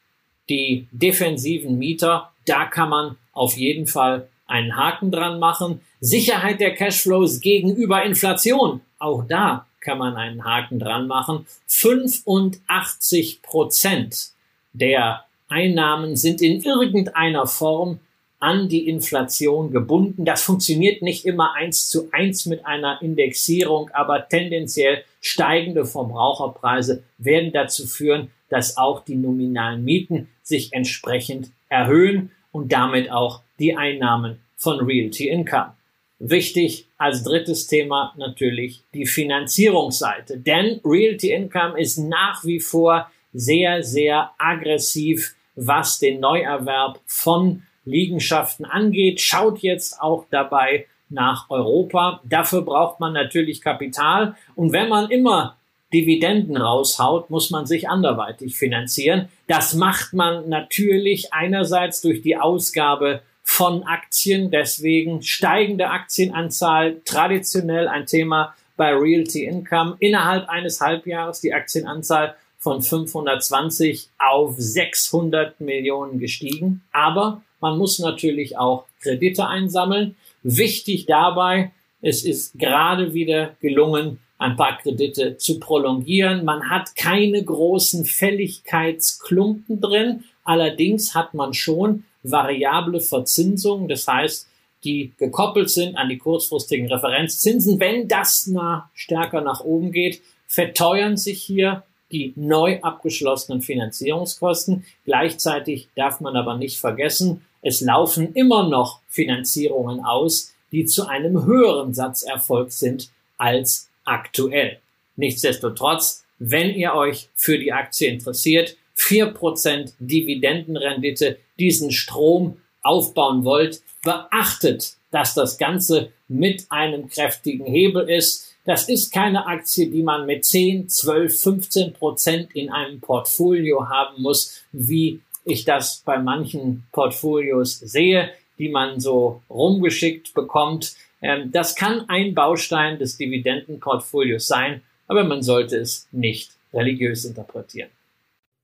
die defensiven Mieter, da kann man auf jeden Fall einen Haken dran machen. Sicherheit der Cashflows gegenüber Inflation, auch da kann man einen Haken dran machen. 85 Prozent der Einnahmen sind in irgendeiner Form an die Inflation gebunden. Das funktioniert nicht immer eins zu eins mit einer Indexierung, aber tendenziell steigende Verbraucherpreise werden dazu führen, dass auch die nominalen Mieten sich entsprechend erhöhen und damit auch die Einnahmen von Realty Income. Wichtig als drittes Thema natürlich die Finanzierungsseite, denn Realty Income ist nach wie vor sehr, sehr aggressiv was den Neuerwerb von Liegenschaften angeht, schaut jetzt auch dabei nach Europa. Dafür braucht man natürlich Kapital. Und wenn man immer Dividenden raushaut, muss man sich anderweitig finanzieren. Das macht man natürlich einerseits durch die Ausgabe von Aktien, deswegen steigende Aktienanzahl, traditionell ein Thema bei Realty Income. Innerhalb eines Halbjahres die Aktienanzahl von 520 auf 600 Millionen gestiegen. Aber man muss natürlich auch Kredite einsammeln. Wichtig dabei, es ist gerade wieder gelungen, ein paar Kredite zu prolongieren. Man hat keine großen Fälligkeitsklumpen drin. Allerdings hat man schon variable Verzinsungen. Das heißt, die gekoppelt sind an die kurzfristigen Referenzzinsen. Wenn das na, stärker nach oben geht, verteuern sich hier die neu abgeschlossenen Finanzierungskosten. Gleichzeitig darf man aber nicht vergessen, es laufen immer noch Finanzierungen aus, die zu einem höheren Satz erfolgt sind als aktuell. Nichtsdestotrotz, wenn ihr euch für die Aktie interessiert, vier Prozent Dividendenrendite, diesen Strom aufbauen wollt, beachtet, dass das Ganze mit einem kräftigen Hebel ist. Das ist keine Aktie, die man mit 10, 12, 15 Prozent in einem Portfolio haben muss, wie ich das bei manchen Portfolios sehe, die man so rumgeschickt bekommt. Ähm, das kann ein Baustein des Dividendenportfolios sein, aber man sollte es nicht religiös interpretieren.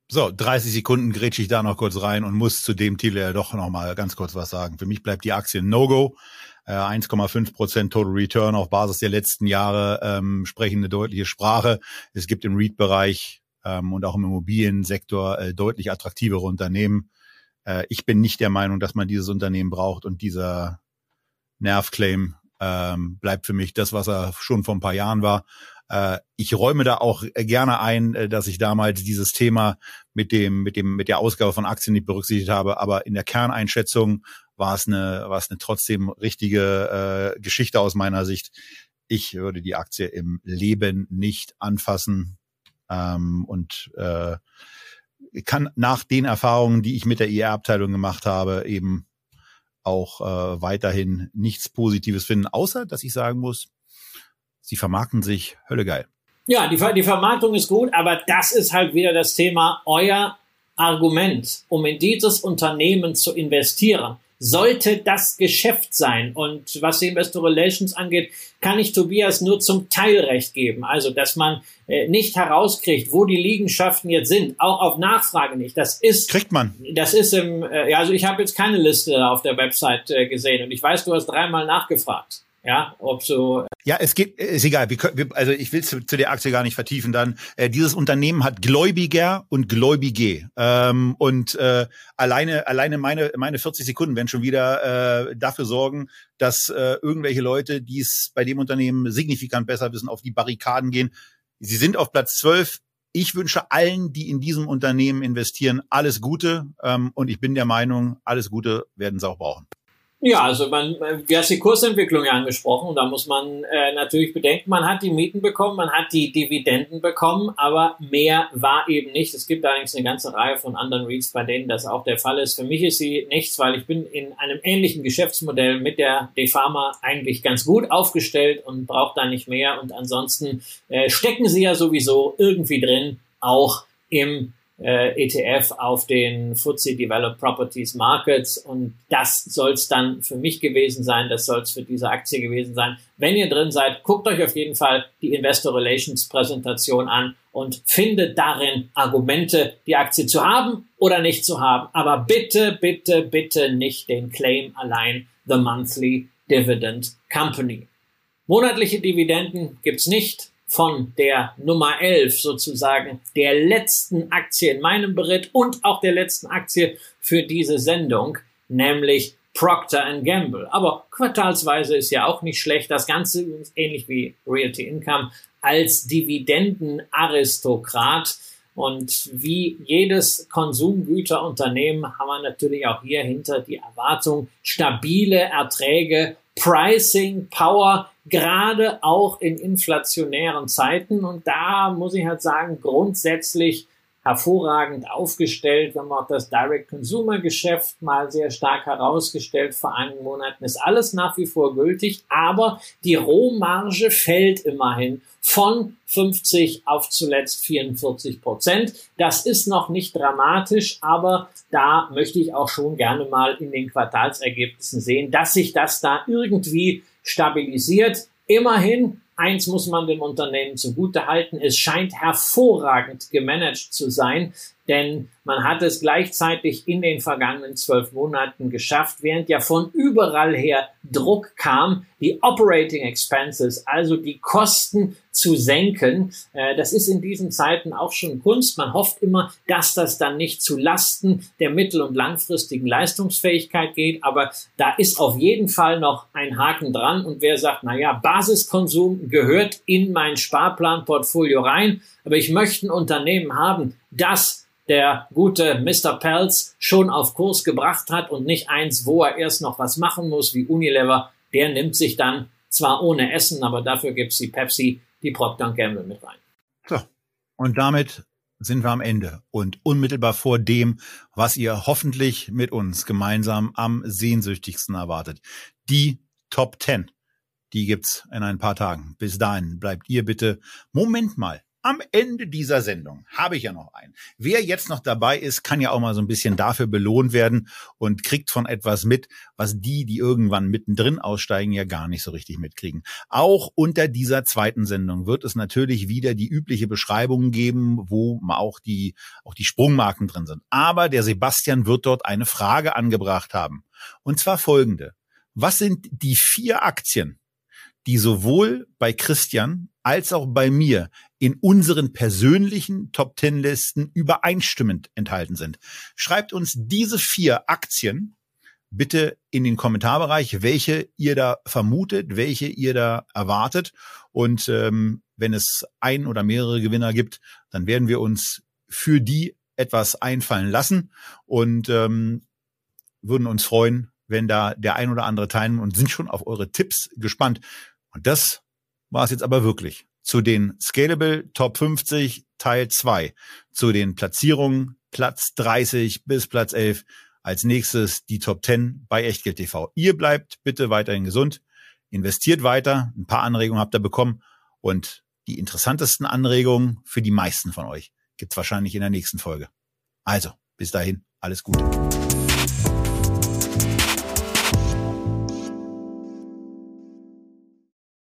So, 30 Sekunden grätsche ich da noch kurz rein und muss zu dem Titel ja doch noch mal ganz kurz was sagen. Für mich bleibt die Aktie No-Go. Äh, 1,5 Prozent Total Return auf Basis der letzten Jahre ähm, sprechen eine deutliche Sprache. Es gibt im REIT-Bereich ähm, und auch im Immobiliensektor äh, deutlich attraktivere Unternehmen. Äh, ich bin nicht der Meinung, dass man dieses Unternehmen braucht und dieser Nervclaim ähm, bleibt für mich das, was er schon vor ein paar Jahren war. Äh, ich räume da auch gerne ein, äh, dass ich damals dieses Thema mit dem, mit dem, mit der Ausgabe von Aktien nicht berücksichtigt habe, aber in der Kerneinschätzung war es eine, war es eine trotzdem richtige äh, Geschichte aus meiner Sicht. Ich würde die Aktie im Leben nicht anfassen ähm, und äh, kann nach den Erfahrungen, die ich mit der IR-Abteilung gemacht habe, eben auch äh, weiterhin nichts Positives finden, außer dass ich sagen muss, sie vermarkten sich Hölle geil. Ja, die, die Vermarktung ist gut, aber das ist halt wieder das Thema, euer Argument, um in dieses Unternehmen zu investieren sollte das Geschäft sein. Und was die Investor Relations angeht, kann ich Tobias nur zum Teil recht geben. Also, dass man äh, nicht herauskriegt, wo die Liegenschaften jetzt sind, auch auf Nachfrage nicht. Das ist kriegt man. Das ist im. Äh, ja, also ich habe jetzt keine Liste auf der Website äh, gesehen und ich weiß, du hast dreimal nachgefragt. Ja, ob so. Ja, es geht, ist egal. Wir wir, also ich will zu, zu der Aktie gar nicht vertiefen. Dann äh, dieses Unternehmen hat Gläubiger und Gläubige ähm, und äh, alleine alleine meine meine 40 Sekunden werden schon wieder äh, dafür sorgen, dass äh, irgendwelche Leute, die es bei dem Unternehmen signifikant besser wissen, auf die Barrikaden gehen. Sie sind auf Platz 12. Ich wünsche allen, die in diesem Unternehmen investieren, alles Gute. Ähm, und ich bin der Meinung, alles Gute werden sie auch brauchen. Ja, also man, du hast die Kursentwicklung ja angesprochen da muss man äh, natürlich bedenken, man hat die Mieten bekommen, man hat die Dividenden bekommen, aber mehr war eben nicht. Es gibt allerdings eine ganze Reihe von anderen REITs, bei denen das auch der Fall ist. Für mich ist sie nichts, weil ich bin in einem ähnlichen Geschäftsmodell mit der DeFarma eigentlich ganz gut aufgestellt und brauche da nicht mehr. Und ansonsten äh, stecken sie ja sowieso irgendwie drin, auch im äh, ETF auf den FTSE Developed Properties Markets und das soll es dann für mich gewesen sein, das soll es für diese Aktie gewesen sein. Wenn ihr drin seid, guckt euch auf jeden Fall die Investor Relations Präsentation an und findet darin Argumente, die Aktie zu haben oder nicht zu haben. Aber bitte, bitte, bitte nicht den Claim allein The Monthly Dividend Company. Monatliche Dividenden gibt's nicht von der Nummer 11 sozusagen der letzten Aktie in meinem Bericht und auch der letzten Aktie für diese Sendung, nämlich Procter Gamble. Aber quartalsweise ist ja auch nicht schlecht. Das Ganze ähnlich wie Realty Income als Dividendenaristokrat. Und wie jedes Konsumgüterunternehmen haben wir natürlich auch hier hinter die Erwartung stabile Erträge Pricing Power, gerade auch in inflationären Zeiten. Und da muss ich halt sagen, grundsätzlich hervorragend aufgestellt. Wir haben auch das Direct-Consumer-Geschäft mal sehr stark herausgestellt vor einigen Monaten. Ist alles nach wie vor gültig, aber die Rohmarge fällt immerhin von 50 auf zuletzt 44 Prozent. Das ist noch nicht dramatisch, aber da möchte ich auch schon gerne mal in den Quartalsergebnissen sehen, dass sich das da irgendwie stabilisiert. Immerhin Eins muss man dem Unternehmen zugute halten. Es scheint hervorragend gemanagt zu sein. Denn man hat es gleichzeitig in den vergangenen zwölf Monaten geschafft, während ja von überall her Druck kam, die Operating Expenses, also die Kosten zu senken. Äh, das ist in diesen Zeiten auch schon Kunst. Man hofft immer, dass das dann nicht zu Lasten der mittel- und langfristigen Leistungsfähigkeit geht, aber da ist auf jeden Fall noch ein Haken dran und wer sagt, na ja, Basiskonsum gehört in mein Sparplanportfolio rein, aber ich möchte ein Unternehmen haben, das der gute Mr. Pelz schon auf Kurs gebracht hat und nicht eins, wo er erst noch was machen muss, wie Unilever, der nimmt sich dann zwar ohne Essen, aber dafür gibt's die Pepsi, die Procter Gamble mit rein. So, und damit sind wir am Ende und unmittelbar vor dem, was ihr hoffentlich mit uns gemeinsam am sehnsüchtigsten erwartet. Die Top 10. Die gibt's in ein paar Tagen. Bis dahin bleibt ihr bitte, Moment mal, am Ende dieser Sendung habe ich ja noch einen. Wer jetzt noch dabei ist, kann ja auch mal so ein bisschen dafür belohnt werden und kriegt von etwas mit, was die, die irgendwann mittendrin aussteigen, ja gar nicht so richtig mitkriegen. Auch unter dieser zweiten Sendung wird es natürlich wieder die übliche Beschreibung geben, wo auch die, auch die Sprungmarken drin sind. Aber der Sebastian wird dort eine Frage angebracht haben. Und zwar folgende. Was sind die vier Aktien, die sowohl bei Christian als auch bei mir in unseren persönlichen Top Ten Listen übereinstimmend enthalten sind. Schreibt uns diese vier Aktien bitte in den Kommentarbereich, welche ihr da vermutet, welche ihr da erwartet. Und ähm, wenn es ein oder mehrere Gewinner gibt, dann werden wir uns für die etwas einfallen lassen und ähm, würden uns freuen, wenn da der ein oder andere teilnimmt und sind schon auf eure Tipps gespannt. Und das war es jetzt aber wirklich zu den Scalable Top 50 Teil 2, zu den Platzierungen Platz 30 bis Platz 11. Als nächstes die Top 10 bei Echtgeld TV. Ihr bleibt bitte weiterhin gesund, investiert weiter, ein paar Anregungen habt ihr bekommen und die interessantesten Anregungen für die meisten von euch gibt's wahrscheinlich in der nächsten Folge. Also, bis dahin, alles Gute.